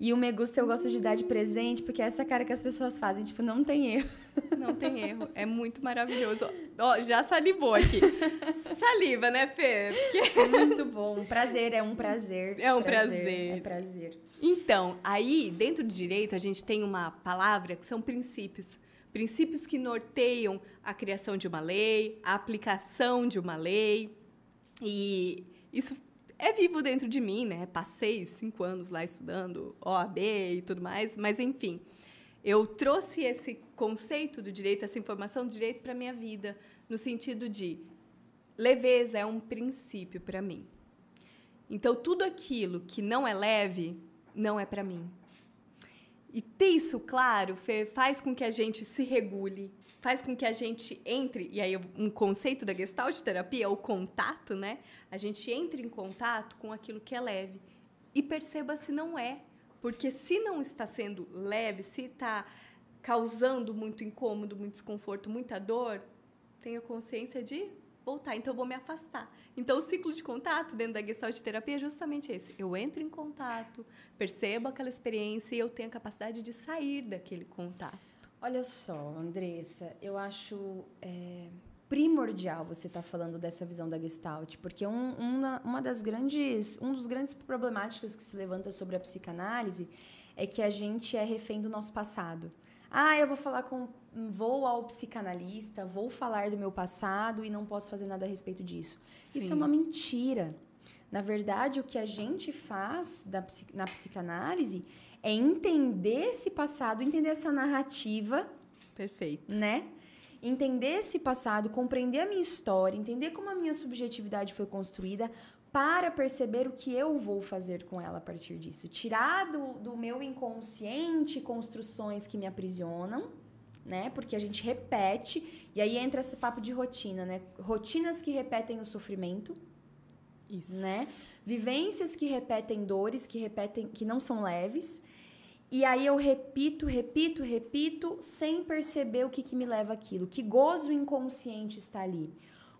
E o me gusta eu gosto de dar de presente, porque é essa cara que as pessoas fazem, tipo, não tem erro. Não tem erro. É muito maravilhoso. Ó, já salivou aqui. <laughs> Saliva, né, Fê? Porque... Muito bom. Prazer, é um prazer. É um prazer. prazer. É prazer. Então, aí, dentro do direito, a gente tem uma palavra que são princípios. Princípios que norteiam a criação de uma lei, a aplicação de uma lei. E isso é vivo dentro de mim, né? Passei cinco anos lá estudando OAB e tudo mais, mas enfim, eu trouxe esse conceito do direito, essa informação do direito para minha vida, no sentido de leveza é um princípio para mim. Então, tudo aquilo que não é leve não é para mim. E ter isso claro faz com que a gente se regule, faz com que a gente entre, e aí um conceito da Gestalt terapia é o contato, né? A gente entre em contato com aquilo que é leve e perceba se não é. Porque se não está sendo leve, se está causando muito incômodo, muito desconforto, muita dor, tenha consciência de voltar. Então, eu vou me afastar. Então, o ciclo de contato dentro da Gestalt terapia é justamente esse. Eu entro em contato, percebo aquela experiência e eu tenho a capacidade de sair daquele contato. Olha só, Andressa, eu acho é, primordial você estar tá falando dessa visão da Gestalt, porque um, uma, uma das grandes, um dos grandes problemáticas que se levanta sobre a psicanálise é que a gente é refém do nosso passado. Ah, eu vou falar com. Vou ao psicanalista, vou falar do meu passado e não posso fazer nada a respeito disso. Sim. Isso é uma mentira. Na verdade, o que a gente faz da, na psicanálise é entender esse passado, entender essa narrativa. Perfeito. Né? Entender esse passado, compreender a minha história, entender como a minha subjetividade foi construída para perceber o que eu vou fazer com ela a partir disso. Tirar do, do meu inconsciente construções que me aprisionam, né? Porque a gente repete, e aí entra esse papo de rotina, né? Rotinas que repetem o sofrimento. Isso. Né? Vivências que repetem dores, que repetem, que não são leves. E aí eu repito, repito, repito, sem perceber o que, que me leva aquilo. Que gozo inconsciente está ali.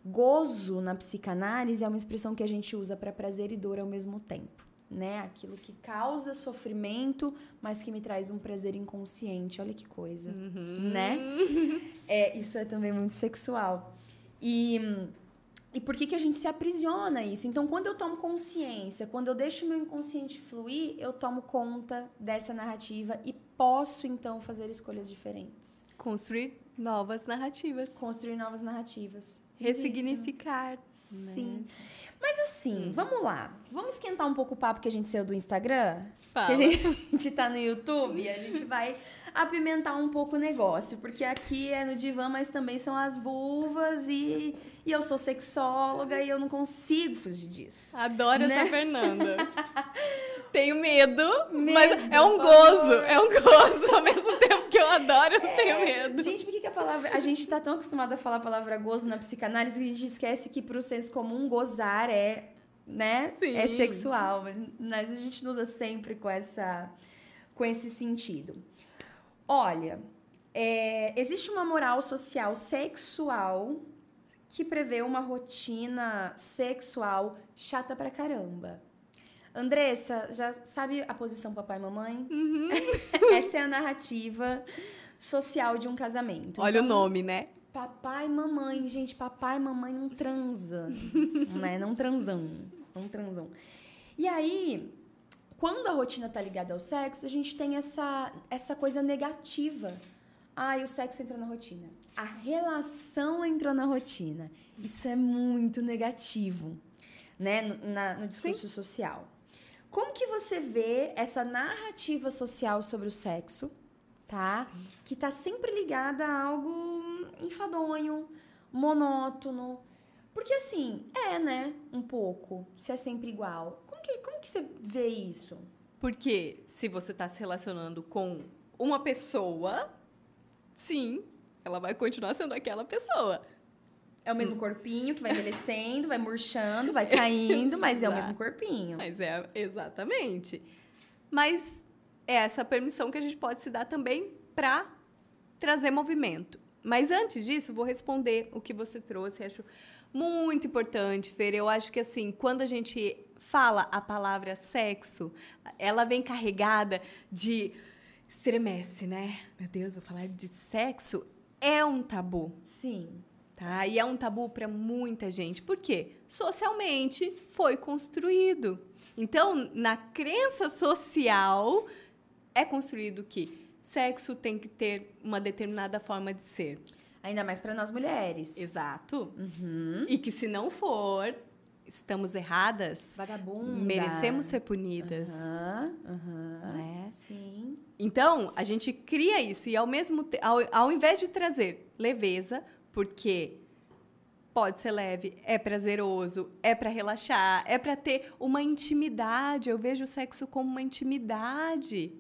Gozo na psicanálise é uma expressão que a gente usa para prazer e dor ao mesmo tempo. Né? Aquilo que causa sofrimento, mas que me traz um prazer inconsciente. Olha que coisa, uhum. né? <laughs> É, isso é também muito sexual. E e por que, que a gente se aprisiona isso? Então, quando eu tomo consciência, quando eu deixo o meu inconsciente fluir, eu tomo conta dessa narrativa e posso, então, fazer escolhas diferentes. Construir novas narrativas. Construir novas narrativas. Ressignificar. Né? Sim. Mas assim, vamos lá. Vamos esquentar um pouco o papo que a gente saiu do Instagram? Fala. Que a gente, a <laughs> gente tá no YouTube e a gente vai apimentar um pouco o negócio. Porque aqui é no divã, mas também são as vulvas e, e eu sou sexóloga e eu não consigo fugir disso. Adoro Né? essa Fernanda. <laughs> Tenho medo, Medo, mas é um gozo. favor. É um gozo. Ao mesmo <laughs> tempo que eu adoro, eu tenho medo. Gente, por que, que a palavra. A gente tá tão acostumado a falar a palavra gozo na psicanálise que a gente esquece que pro senso comum gozar é. Né? Sim. É sexual. Mas a gente usa sempre com essa. com esse sentido. Olha, é, existe uma moral social sexual que prevê uma rotina sexual chata pra caramba. Andressa, já sabe a posição papai e mamãe? Uhum. <laughs> Essa é a narrativa social de um casamento. Olha o Então, nome, né? Papai e mamãe, gente, papai e mamãe não transam, <laughs> né? Não transam, não transam. E aí, quando a rotina tá ligada ao sexo, a gente tem essa, essa coisa negativa. Ai, o sexo entrou na rotina. A relação entrou na rotina. Isso é muito negativo, né? No, na- no discurso social. Como que você vê essa narrativa social sobre o sexo, tá? Que tá sempre ligada a algo enfadonho, monótono. Porque assim, é, né? Um pouco. Se é sempre igual. Como que, como que você vê isso? Porque se você está se relacionando com uma pessoa, sim, ela vai continuar sendo aquela pessoa. É o mesmo corpinho que vai envelhecendo, vai murchando, vai caindo, mas é o mesmo corpinho. Mas é exatamente. Mas é essa permissão que a gente pode se dar também para trazer movimento. Mas antes disso, vou responder o que você trouxe. Acho muito importante, Fer. Eu acho que assim, quando a gente fala a palavra sexo, ela vem carregada de estremece, né? Meu Deus, vou falar de sexo. É um tabu. Sim. Tá? E é um tabu para muita gente. Por quê? Socialmente foi construído. Então, na crença social, é construído que sexo tem que ter uma determinada forma de ser. Ainda mais pra nós mulheres. Exato. Uhum. E que se não for, estamos erradas, Vagabunda. merecemos ser punidas. Aham. Né? Sim. Então, a gente cria isso e ao mesmo ao, ao invés de trazer leveza, porque pode ser leve, é prazeroso, é para relaxar, é para ter uma intimidade. Eu vejo o sexo como uma intimidade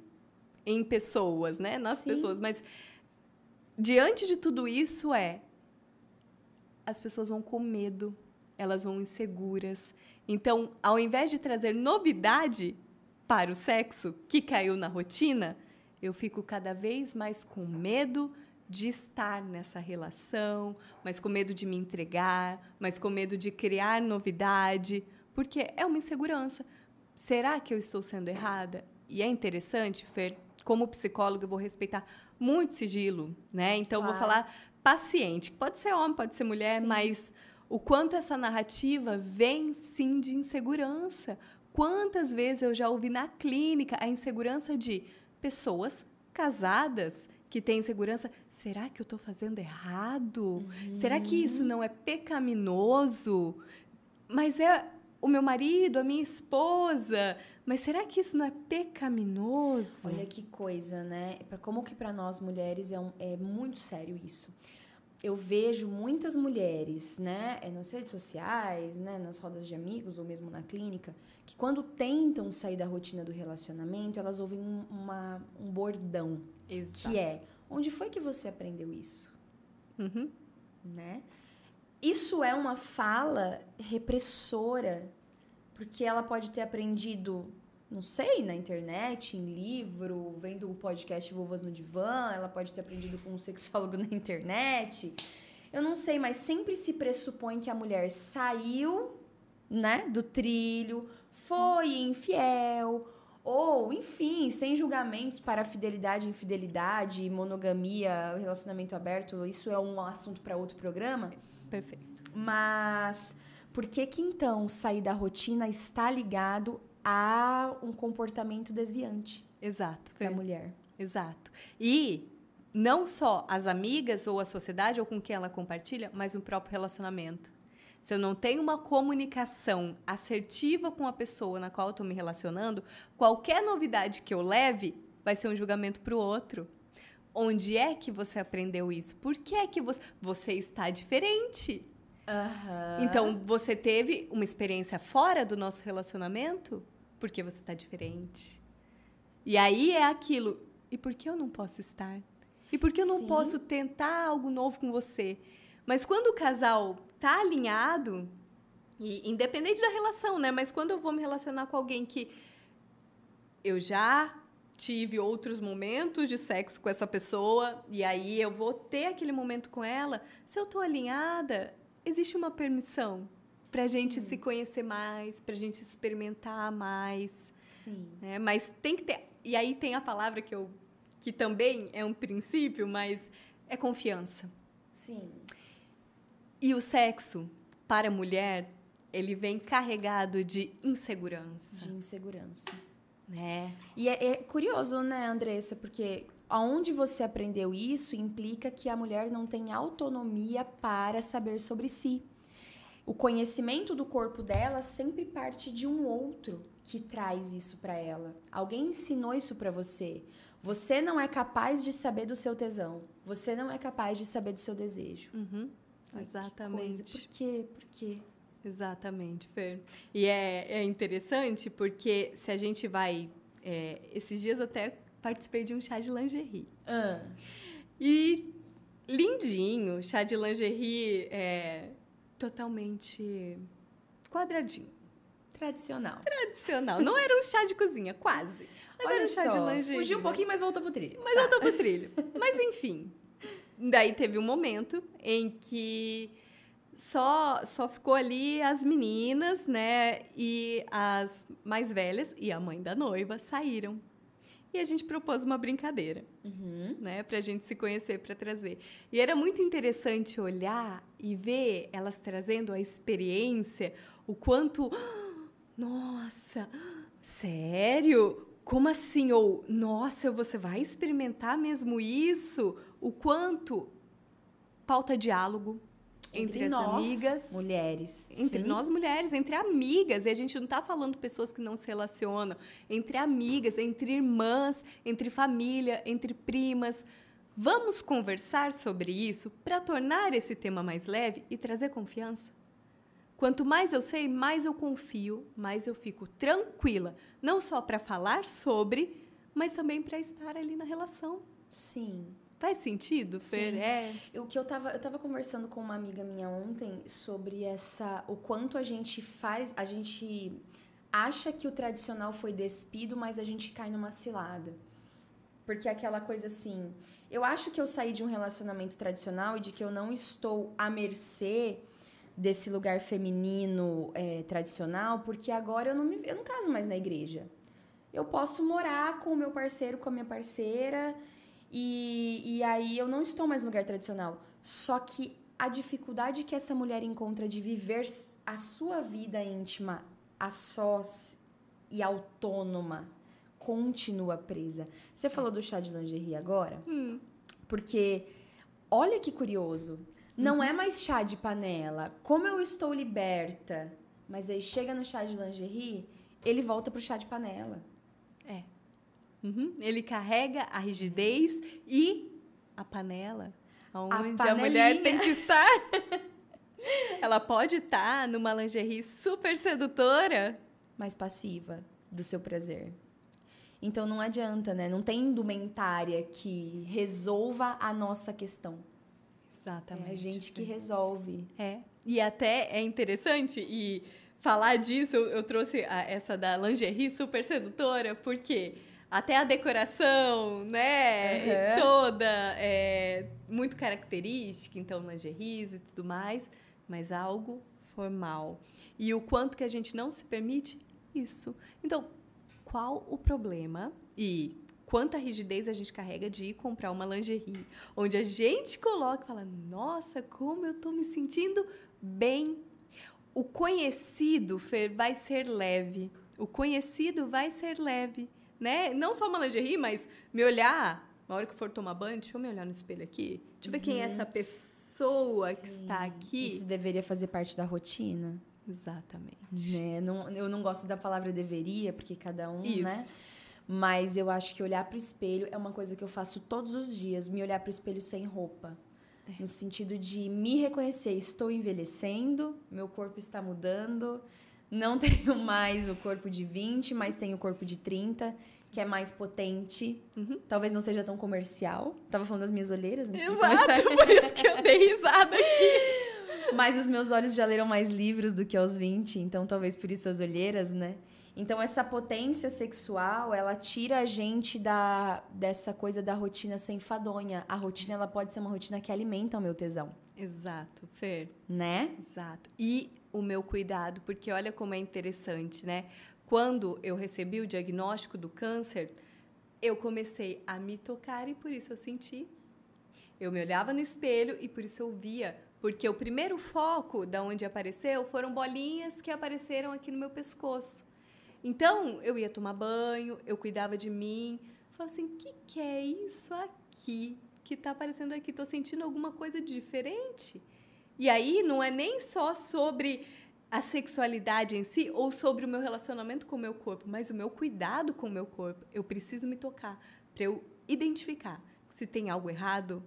em pessoas, né? Nas Sim. pessoas, mas diante de tudo isso é as pessoas vão com medo, elas vão inseguras. Então, ao invés de trazer novidade para o sexo que caiu na rotina, eu fico cada vez mais com medo de estar nessa relação, mas com medo de me entregar, mas com medo de criar novidade, porque é uma insegurança. Será que eu estou sendo errada? E é interessante, Fer, como psicóloga, eu vou respeitar muito sigilo, né? Então, eu vou Claro. falar paciente. Pode ser homem, pode ser mulher, Sim. mas o quanto essa narrativa vem sim de insegurança. Quantas vezes eu já ouvi na clínica a insegurança de pessoas casadas que têm insegurança. Será que eu estou fazendo errado? Será que isso não é pecaminoso? Mas é o meu marido, a minha esposa. Mas será que isso não é pecaminoso? Olha que coisa, né? Como que para nós mulheres é, um- é muito sério isso. Eu vejo muitas mulheres, né, é nas redes sociais, né, nas rodas de amigos ou mesmo na clínica, que quando tentam sair da rotina do relacionamento, elas ouvem um, uma- um bordão, Exato. que é: onde foi que você aprendeu isso? Uhum. né? Isso é uma fala repressora, porque ela pode ter aprendido, não sei, na internet, em livro, vendo o podcast Vovas no Divã, ela pode ter aprendido com um sexólogo <laughs> na internet. Eu não sei, mas sempre se pressupõe que a mulher saiu, né, do trilho, foi infiel, ou, enfim, sem julgamentos para fidelidade, infidelidade, monogamia, relacionamento aberto, isso é um assunto para outro programa. Perfeito. Mas por que que então sair da rotina está ligado a um comportamento desviante Exato. da mulher? Exato. E não só as amigas ou a sociedade ou com quem ela compartilha, mas no próprio relacionamento. se eu não tenho uma comunicação assertiva com a pessoa na qual eu estou me relacionando, qualquer novidade que eu leve vai ser um julgamento para o outro. Onde é que você aprendeu isso? Por que é que você, você está diferente? Aham. Então, você teve uma experiência fora do nosso relacionamento? Porque você está diferente. E aí é aquilo. E por que eu não posso estar? E por que eu não Sim. posso tentar algo novo com você? Mas quando o casal tá alinhado, e independente da relação, né? Mas quando eu vou me relacionar com alguém que eu já tive outros momentos de sexo com essa pessoa, e aí eu vou ter aquele momento com ela, se eu tô alinhada, existe uma permissão pra gente se conhecer mais, pra gente experimentar mais, Sim. né? Mas tem que ter, e aí tem a palavra que eu que também é um princípio, mas é confiança. Sim. E o sexo para a mulher, ele vem carregado de insegurança, De insegurança. né? E é, é curioso, né, Andressa? Porque aonde você aprendeu isso implica que a mulher não tem autonomia para saber sobre si. O conhecimento do corpo dela sempre parte de um outro que traz isso para ela. Alguém ensinou isso para você. Você não é capaz de saber do seu tesão. Você não é capaz de saber do seu desejo. Uhum. Ai. Exatamente. Por quê? Por quê? Exatamente, Fer. E é, é interessante porque se a gente vai. é, esses dias eu até participei de um chá de lingerie. Ah, E lindinho, chá de lingerie é, totalmente quadradinho. tradicional. Tradicional. Não era um chá de cozinha, quase. Mas Olha era um chá de só, lingerie. Fugiu um pouquinho, mas voltou pro trilho. Mas eu tô pro trilho. Mas enfim. Daí teve um momento em que só só ficou ali as meninas, né? E as mais velhas e a mãe da noiva saíram. E a gente propôs uma brincadeira, Uhum. né, pra gente se conhecer, pra trazer. E era muito interessante olhar e ver elas trazendo a experiência, o quanto nossa, sério? Como assim? Ou, nossa, você vai experimentar mesmo isso? O quanto falta diálogo entre, as nós, amigas. mulheres. Entre Sim. nós mulheres, entre amigas, e a gente não está falando pessoas que não se relacionam, entre amigas, entre irmãs, entre família, entre primas. Vamos conversar sobre isso para tornar esse tema mais leve e trazer confiança? Quanto mais eu sei, mais eu confio, mais eu fico tranquila, não só para falar sobre, mas também para estar ali na relação. Sim. Faz sentido, Fer? É. O que eu tava, eu tava conversando com uma amiga minha ontem sobre essa. O quanto a gente faz. A gente acha que o tradicional foi despido, mas a gente cai numa cilada. Porque é aquela coisa assim. Eu acho que eu saí de um relacionamento tradicional e de que eu não estou à mercê desse lugar feminino é, tradicional, porque agora eu não, me, eu não caso mais na igreja. Eu posso morar com o meu parceiro, com a minha parceira, e, e aí eu não estou mais no lugar tradicional. Só que a dificuldade que essa mulher encontra de viver a sua vida íntima a sós e autônoma continua presa. Você falou do chá de lingerie agora? Hum. Porque olha que curioso. Não é mais chá de panela. Como eu estou liberta, mas aí chega no chá de lingerie, ele volta pro chá de panela. Uhum. Ele carrega a rigidez e a panela, onde a, panelinha. mulher tem que estar. <laughs> Ela pode estar numa lingerie super sedutora. mais passiva do seu prazer. Então não adianta, né? Não tem indumentária que resolva a nossa questão. Exatamente. É a gente que resolve. É. E até é interessante e falar disso, eu trouxe a- essa da lingerie super sedutora, porque até a decoração, né, Aham. toda é muito característica, então lingeries e tudo mais, mas algo formal. E o quanto que a gente não se permite isso. Então, qual o problema e quanta rigidez a gente carrega de ir comprar uma lingerie, onde a gente coloca e fala: "Nossa, como eu tô me sentindo bem". O conhecido, Fer, vai ser leve. O conhecido vai ser leve, né? Não só uma lingerie, mas me olhar, na hora que for tomar banho, deixa eu me olhar no espelho aqui. Deixa eu ver quem é essa pessoa pessoa Sim. que está aqui. Isso deveria fazer parte da rotina. Exatamente. Né? Não, eu não gosto da palavra deveria, porque cada um, Isso. né? Mas eu acho que olhar pro espelho é uma coisa que eu faço todos os dias, me olhar pro espelho sem roupa. É. No sentido de me reconhecer, estou envelhecendo, meu corpo está mudando, não <laughs> tenho mais o corpo de 20, mas tenho o corpo de 30, que é mais potente. Uhum. Talvez não seja tão comercial. Tava falando das minhas olheiras antes Exato, <laughs> por isso que eu dei risada aqui. <laughs> Mas os meus olhos já leram mais livros do que aos 20, então talvez por isso as olheiras, né? Então essa potência sexual, ela tira a gente da dessa coisa da rotina sem fadonha. A rotina ela pode ser uma rotina que alimenta o meu tesão, Exato, Fer. né? Exato. E o meu cuidado, porque olha como é interessante, né? Quando eu recebi o diagnóstico do câncer, eu comecei a me tocar e por isso eu senti. Eu me olhava no espelho e por isso eu via. Porque o primeiro foco da onde apareceu foram bolinhas que apareceram aqui no meu pescoço. Então, eu ia tomar banho, eu cuidava de mim. Falei assim, o que, que é isso aqui que tá aparecendo aqui? Tô sentindo alguma coisa diferente? E aí, não é nem só sobre a sexualidade em si ou sobre o meu relacionamento com o meu corpo, mas o meu cuidado com o meu corpo. Eu preciso me tocar para eu identificar se tem algo errado,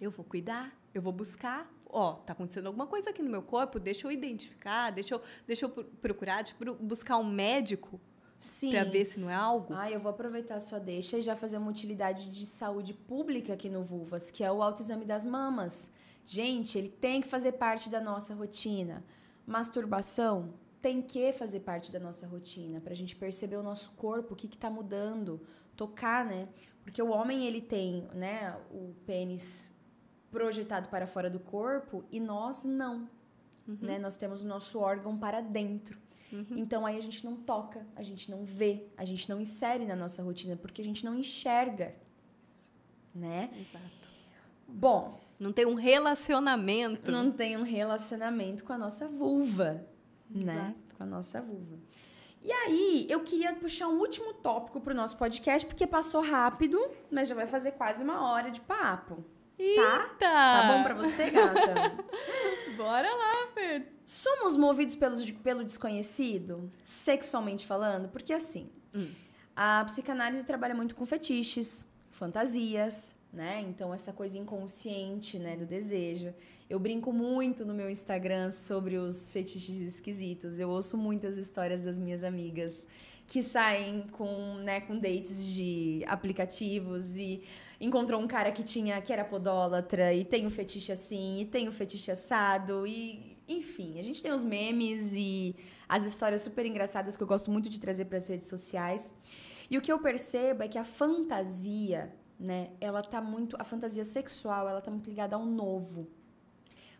eu vou cuidar, eu vou buscar. Ó, tá acontecendo alguma coisa aqui no meu corpo, deixa eu identificar, deixa eu, deixa eu pro- procurar, tipo, buscar um médico Sim. para ver se não é algo. Ah, eu vou aproveitar a sua deixa e já fazer uma utilidade de saúde pública aqui no Vulvas, que é o autoexame das mamas. Gente, ele tem que fazer parte da nossa rotina. Masturbação tem que fazer parte da nossa rotina, pra gente perceber o nosso corpo, o que que tá mudando, tocar, né? Porque o homem, ele tem, né, o pênis projetado para fora do corpo e nós não, né? Nós temos o nosso órgão para dentro. Então aí a gente não toca, a gente não vê, a gente não insere na nossa rotina porque a gente não enxerga, né? Exato. Bom, Não tem um relacionamento. não tem um relacionamento com a nossa vulva, né? Exato. Com a nossa vulva. E aí, eu queria puxar um último tópico pro nosso podcast, porque passou rápido, mas já vai fazer quase uma hora de papo. Tá? Eita! Tá bom pra você, gata? <laughs> Bora lá, Fer. Somos movidos pelo, pelo desconhecido, sexualmente falando? Porque assim, a psicanálise trabalha muito com fetiches, fantasias, né? Então, essa coisa inconsciente, né, do desejo. Eu brinco muito no meu Instagram sobre os fetiches esquisitos. Eu ouço muitas histórias das minhas amigas que saem com, né, com dates de aplicativos e encontrou um cara que tinha que era podólatra e tem um fetiche assim e tem um fetiche assado e enfim, a gente tem os memes e as histórias super engraçadas que eu gosto muito de trazer para as redes sociais. E o que eu percebo é que a fantasia, né, ela tá muito a fantasia sexual, ela tá muito ligada ao novo.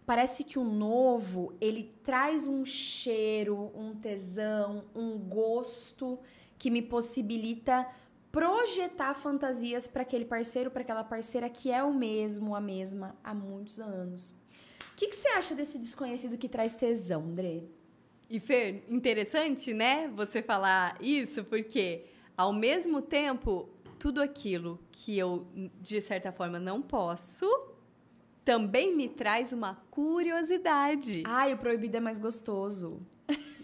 Parece que o novo, ele traz um cheiro, um tesão, um gosto que me possibilita projetar fantasias para aquele parceiro, para aquela parceira que é o mesmo, a mesma há muitos anos. O que, você acha desse desconhecido que traz tesão, André? E Fer, interessante, né? Você falar isso, porque ao mesmo tempo, tudo aquilo que eu, de certa forma, não posso, também me traz uma curiosidade. Ai, o proibido é mais gostoso.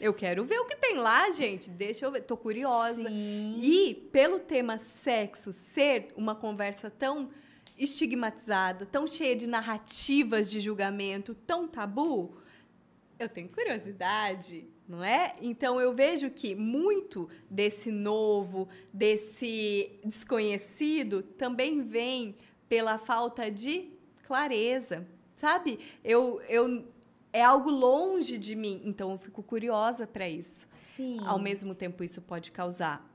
Eu quero ver o que tem lá, gente. Deixa eu ver. Tô curiosa. Sim. E pelo tema sexo ser uma conversa tão estigmatizada, tão cheia de narrativas de julgamento, tão tabu, eu tenho curiosidade, não é? Então eu vejo que muito desse novo, desse desconhecido também vem pela falta de clareza, sabe? Eu, eu é algo longe de mim, então eu fico curiosa para isso. Sim. Ao mesmo tempo, isso pode causar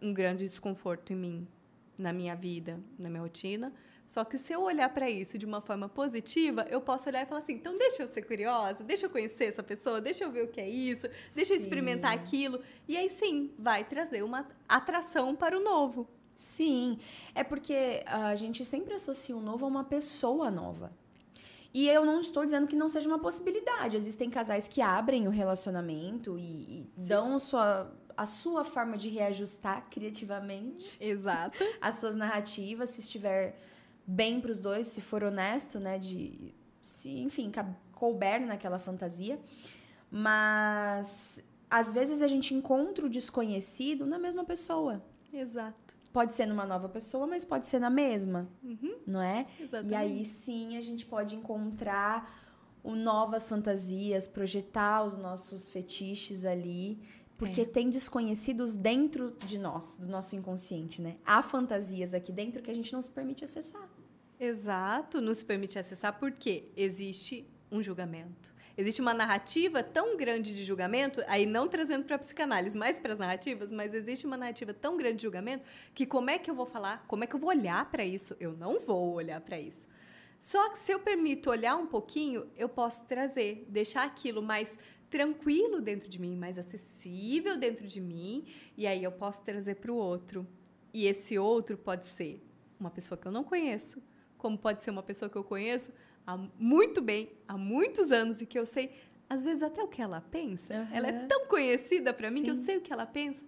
um grande desconforto em mim, na minha vida, na minha rotina. Só que se eu olhar para isso de uma forma positiva, eu posso olhar e falar assim: então deixa eu ser curiosa, deixa eu conhecer essa pessoa, deixa eu ver o que é isso, deixa eu Sim. experimentar aquilo. E aí sim, vai trazer uma atração para o novo. Sim, é porque a gente sempre associa o novo a uma pessoa nova. E eu não estou dizendo que não seja uma possibilidade. Existem casais que abrem o relacionamento e, e dão sua, a sua forma de reajustar criativamente Exato. <laughs> as suas narrativas, se estiver bem para os dois, se for honesto, né? De se, enfim, couber naquela fantasia. Mas às vezes a gente encontra o desconhecido na mesma pessoa. Exato. Pode ser numa nova pessoa, mas pode ser na mesma, Uhum, não é? exatamente. E aí sim a gente pode encontrar novas fantasias, projetar os nossos fetiches ali. Porque É. tem desconhecidos dentro de nós, do nosso inconsciente, né? Há fantasias aqui dentro que a gente não se permite acessar. Exato, nos permite acessar porque existe um julgamento. Existe uma narrativa tão grande de julgamento, aí não trazendo para a psicanálise, mais para as narrativas, mas existe uma narrativa tão grande de julgamento que como é que eu vou falar? Como é que eu vou olhar para isso? Eu não vou olhar para isso. Só que se eu permito olhar um pouquinho, eu posso trazer, deixar aquilo mais tranquilo dentro de mim, mais acessível dentro de mim, e aí eu posso trazer para o outro. E esse outro pode ser uma pessoa que eu não conheço, como pode ser uma pessoa que eu conheço há muito bem, há muitos anos e que eu sei, às vezes até o que ela pensa. Aham. Ela é tão conhecida para mim que eu Sim. sei o que ela pensa,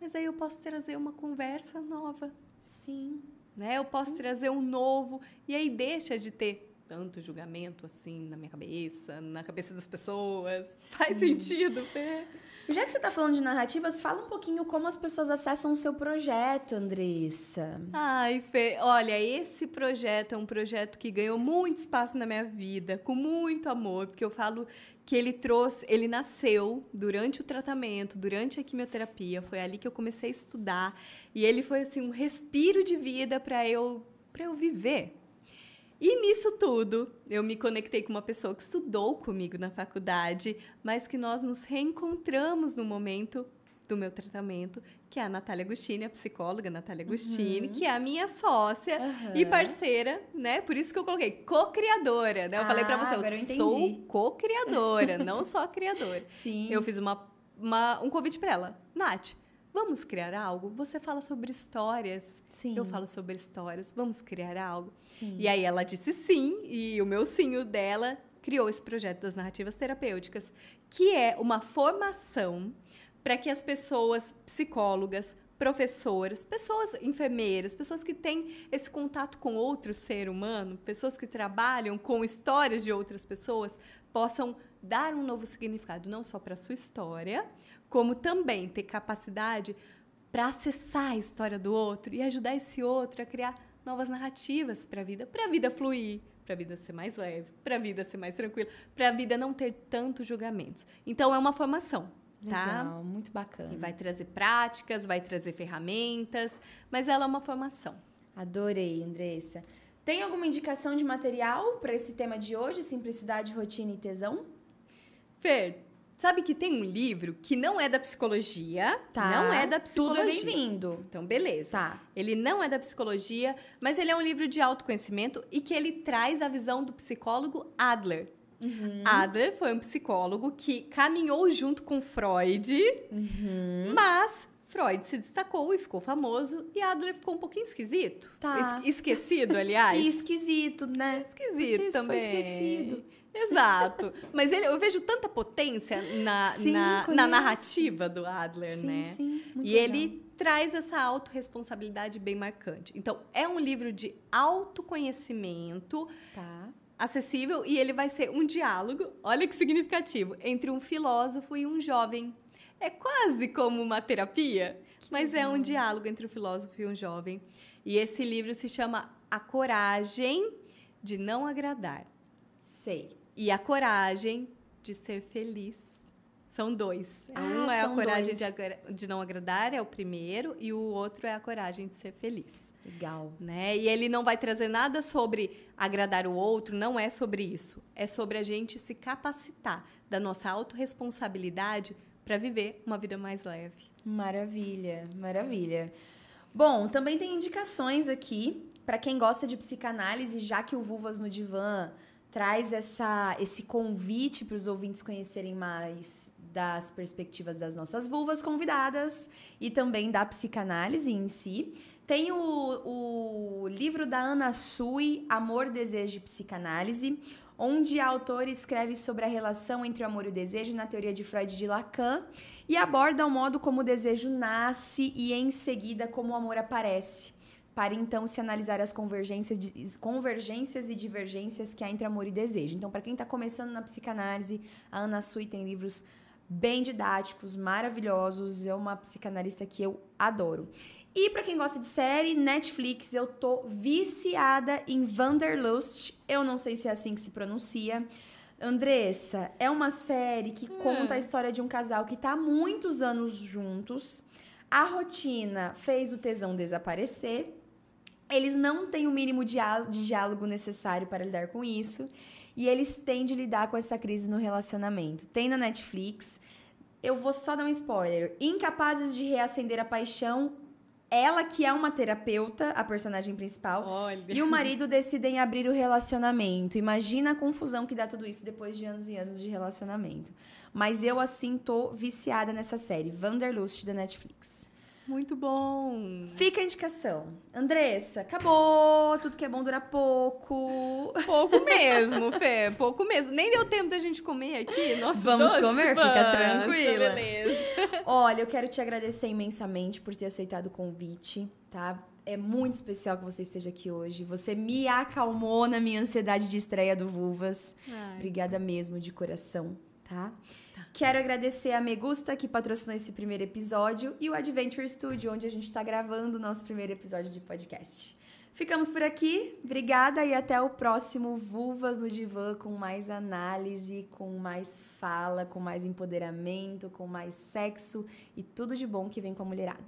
mas aí eu posso trazer uma conversa nova, Sim. né? Eu posso trazer um novo e aí deixa de ter tanto julgamento assim na minha cabeça, na cabeça das pessoas. Faz Sim. sentido, Fê? Já que você tá falando de narrativas, fala um pouquinho como as pessoas acessam o seu projeto, Andressa. Ai, Fê, olha, esse projeto é um projeto que ganhou muito espaço na minha vida, com muito amor, porque eu falo que ele trouxe, ele nasceu durante o tratamento, durante a quimioterapia, foi ali que eu comecei a estudar, e ele foi assim um respiro de vida para eu para eu viver. E nisso tudo, eu me conectei com uma pessoa que estudou comigo na faculdade, mas que nós nos reencontramos no momento do meu tratamento, que é a Natália Agostini, a psicóloga Natália Agostini, que é a minha sócia Aham. e parceira, né? Por isso que eu coloquei co-criadora, né? Eu falei pra Ah, você, eu eu sou co-criadora, não só criadora. <laughs> Sim. Eu fiz uma, uma- um convite pra ela. Nath, vamos criar algo? Você fala sobre histórias. Sim. Eu falo sobre histórias. Vamos criar algo? Sim. E aí ela disse sim, e o meu sim o dela criou esse projeto das narrativas terapêuticas, que é uma formação para que as pessoas, psicólogas, professoras, pessoas enfermeiras, pessoas que têm esse contato com outro ser humano, pessoas que trabalham com histórias de outras pessoas, possam dar um novo significado não só para a sua história, como também ter capacidade para acessar a história do outro e ajudar esse outro a criar novas narrativas para a vida, para a vida fluir, para a vida ser mais leve, para a vida ser mais tranquila, para a vida não ter tantos julgamentos. Então é uma formação, tá? Legal, muito bacana. Que vai trazer práticas, vai trazer ferramentas, mas ela é uma formação. Adorei, Andressa. Tem alguma indicação de material para esse tema de hoje, simplicidade, rotina e tesão? Fer, sabe que tem um livro que não é da psicologia, não é da Tudo psicologia. é bem-vindo. Então, beleza. Tá. Ele não é da psicologia, mas ele é um livro de autoconhecimento e que ele traz a visão do psicólogo Adler. Uhum. Adler foi um psicólogo que caminhou junto com Freud, Uhum. mas Freud se destacou e ficou famoso e Adler ficou um pouquinho esquisito. Tá. Es- esquecido, aliás. <laughs> E esquisito, né? Esquisito isso foi também. esquecido. Exato. Mas ele, eu vejo tanta potência na, Sim, na, na narrativa do Adler, sim, né? sim. muito E legal. ele traz essa autorresponsabilidade bem marcante. Então, é um livro de autoconhecimento Tá. acessível e ele vai ser um diálogo, olha que significativo, entre um filósofo e um jovem. É quase como uma terapia, mas é um diálogo entre um filósofo e um jovem. E esse livro se chama A Coragem de Não Agradar Sei. E A Coragem de Ser Feliz. São dois. Ah, um é a coragem de, agra- de não agradar, é o primeiro, e o outro é a coragem de ser feliz. Legal. Né? E ele não vai trazer nada sobre agradar o outro, não é sobre isso. É sobre a gente se capacitar da nossa autorresponsabilidade para viver uma vida mais leve. Maravilha, maravilha. Bom, também tem indicações aqui para quem gosta de psicanálise, já que o Vulvas no Divã traz essa, esse convite para os ouvintes conhecerem mais das perspectivas das nossas vulvas convidadas e também da psicanálise em si. Tem o, o livro da Ana Sui, Amor, Desejo e Psicanálise, onde a autora escreve sobre a relação entre o amor e o desejo na teoria de Freud e de Lacan e aborda o modo como o desejo nasce e em seguida como o amor aparece. Para então se analisar as convergências, convergências e divergências que há entre amor e desejo. Então, para quem está começando na psicanálise, a Ana Sui tem livros bem didáticos, maravilhosos. É uma psicanalista que eu adoro. E para quem gosta de série, Netflix, eu tô viciada em Wanderlust. Eu não sei se é assim que se pronuncia. Andressa, é uma série que hum. conta a história de um casal que tá há muitos anos juntos. A rotina fez o tesão desaparecer eles não têm o mínimo de diálogo necessário para lidar com isso. E eles têm de lidar com essa crise no relacionamento. Tem na Netflix. Eu vou só dar um spoiler. Incapazes de reacender a paixão, ela que é uma terapeuta, a personagem principal, Olha. e o marido decidem abrir o relacionamento. Imagina a confusão que dá tudo isso depois de anos e anos de relacionamento. Mas eu assim tô viciada nessa série, Wanderlust da Netflix. Muito bom. Fica a indicação. Andressa, acabou. Tudo que é bom dura pouco. Pouco mesmo, Fê. Pouco mesmo. Nem deu tempo da gente comer aqui. Nossa, Vamos doce, comer? mano. Fica tranquila. Beleza. Olha, eu quero te agradecer imensamente por ter aceitado o convite, tá? É muito especial que você esteja aqui hoje. Você me acalmou na minha ansiedade de estreia do Vulvas. Ai. Obrigada mesmo, de coração, tá? Quero agradecer a Megusta, que patrocinou esse primeiro episódio, e o Adventure Studio, onde a gente está gravando o nosso primeiro episódio de podcast. Ficamos por aqui, obrigada e até o próximo Vulvas no Divã com mais análise, com mais fala, com mais empoderamento, com mais sexo e tudo de bom que vem com a mulherada.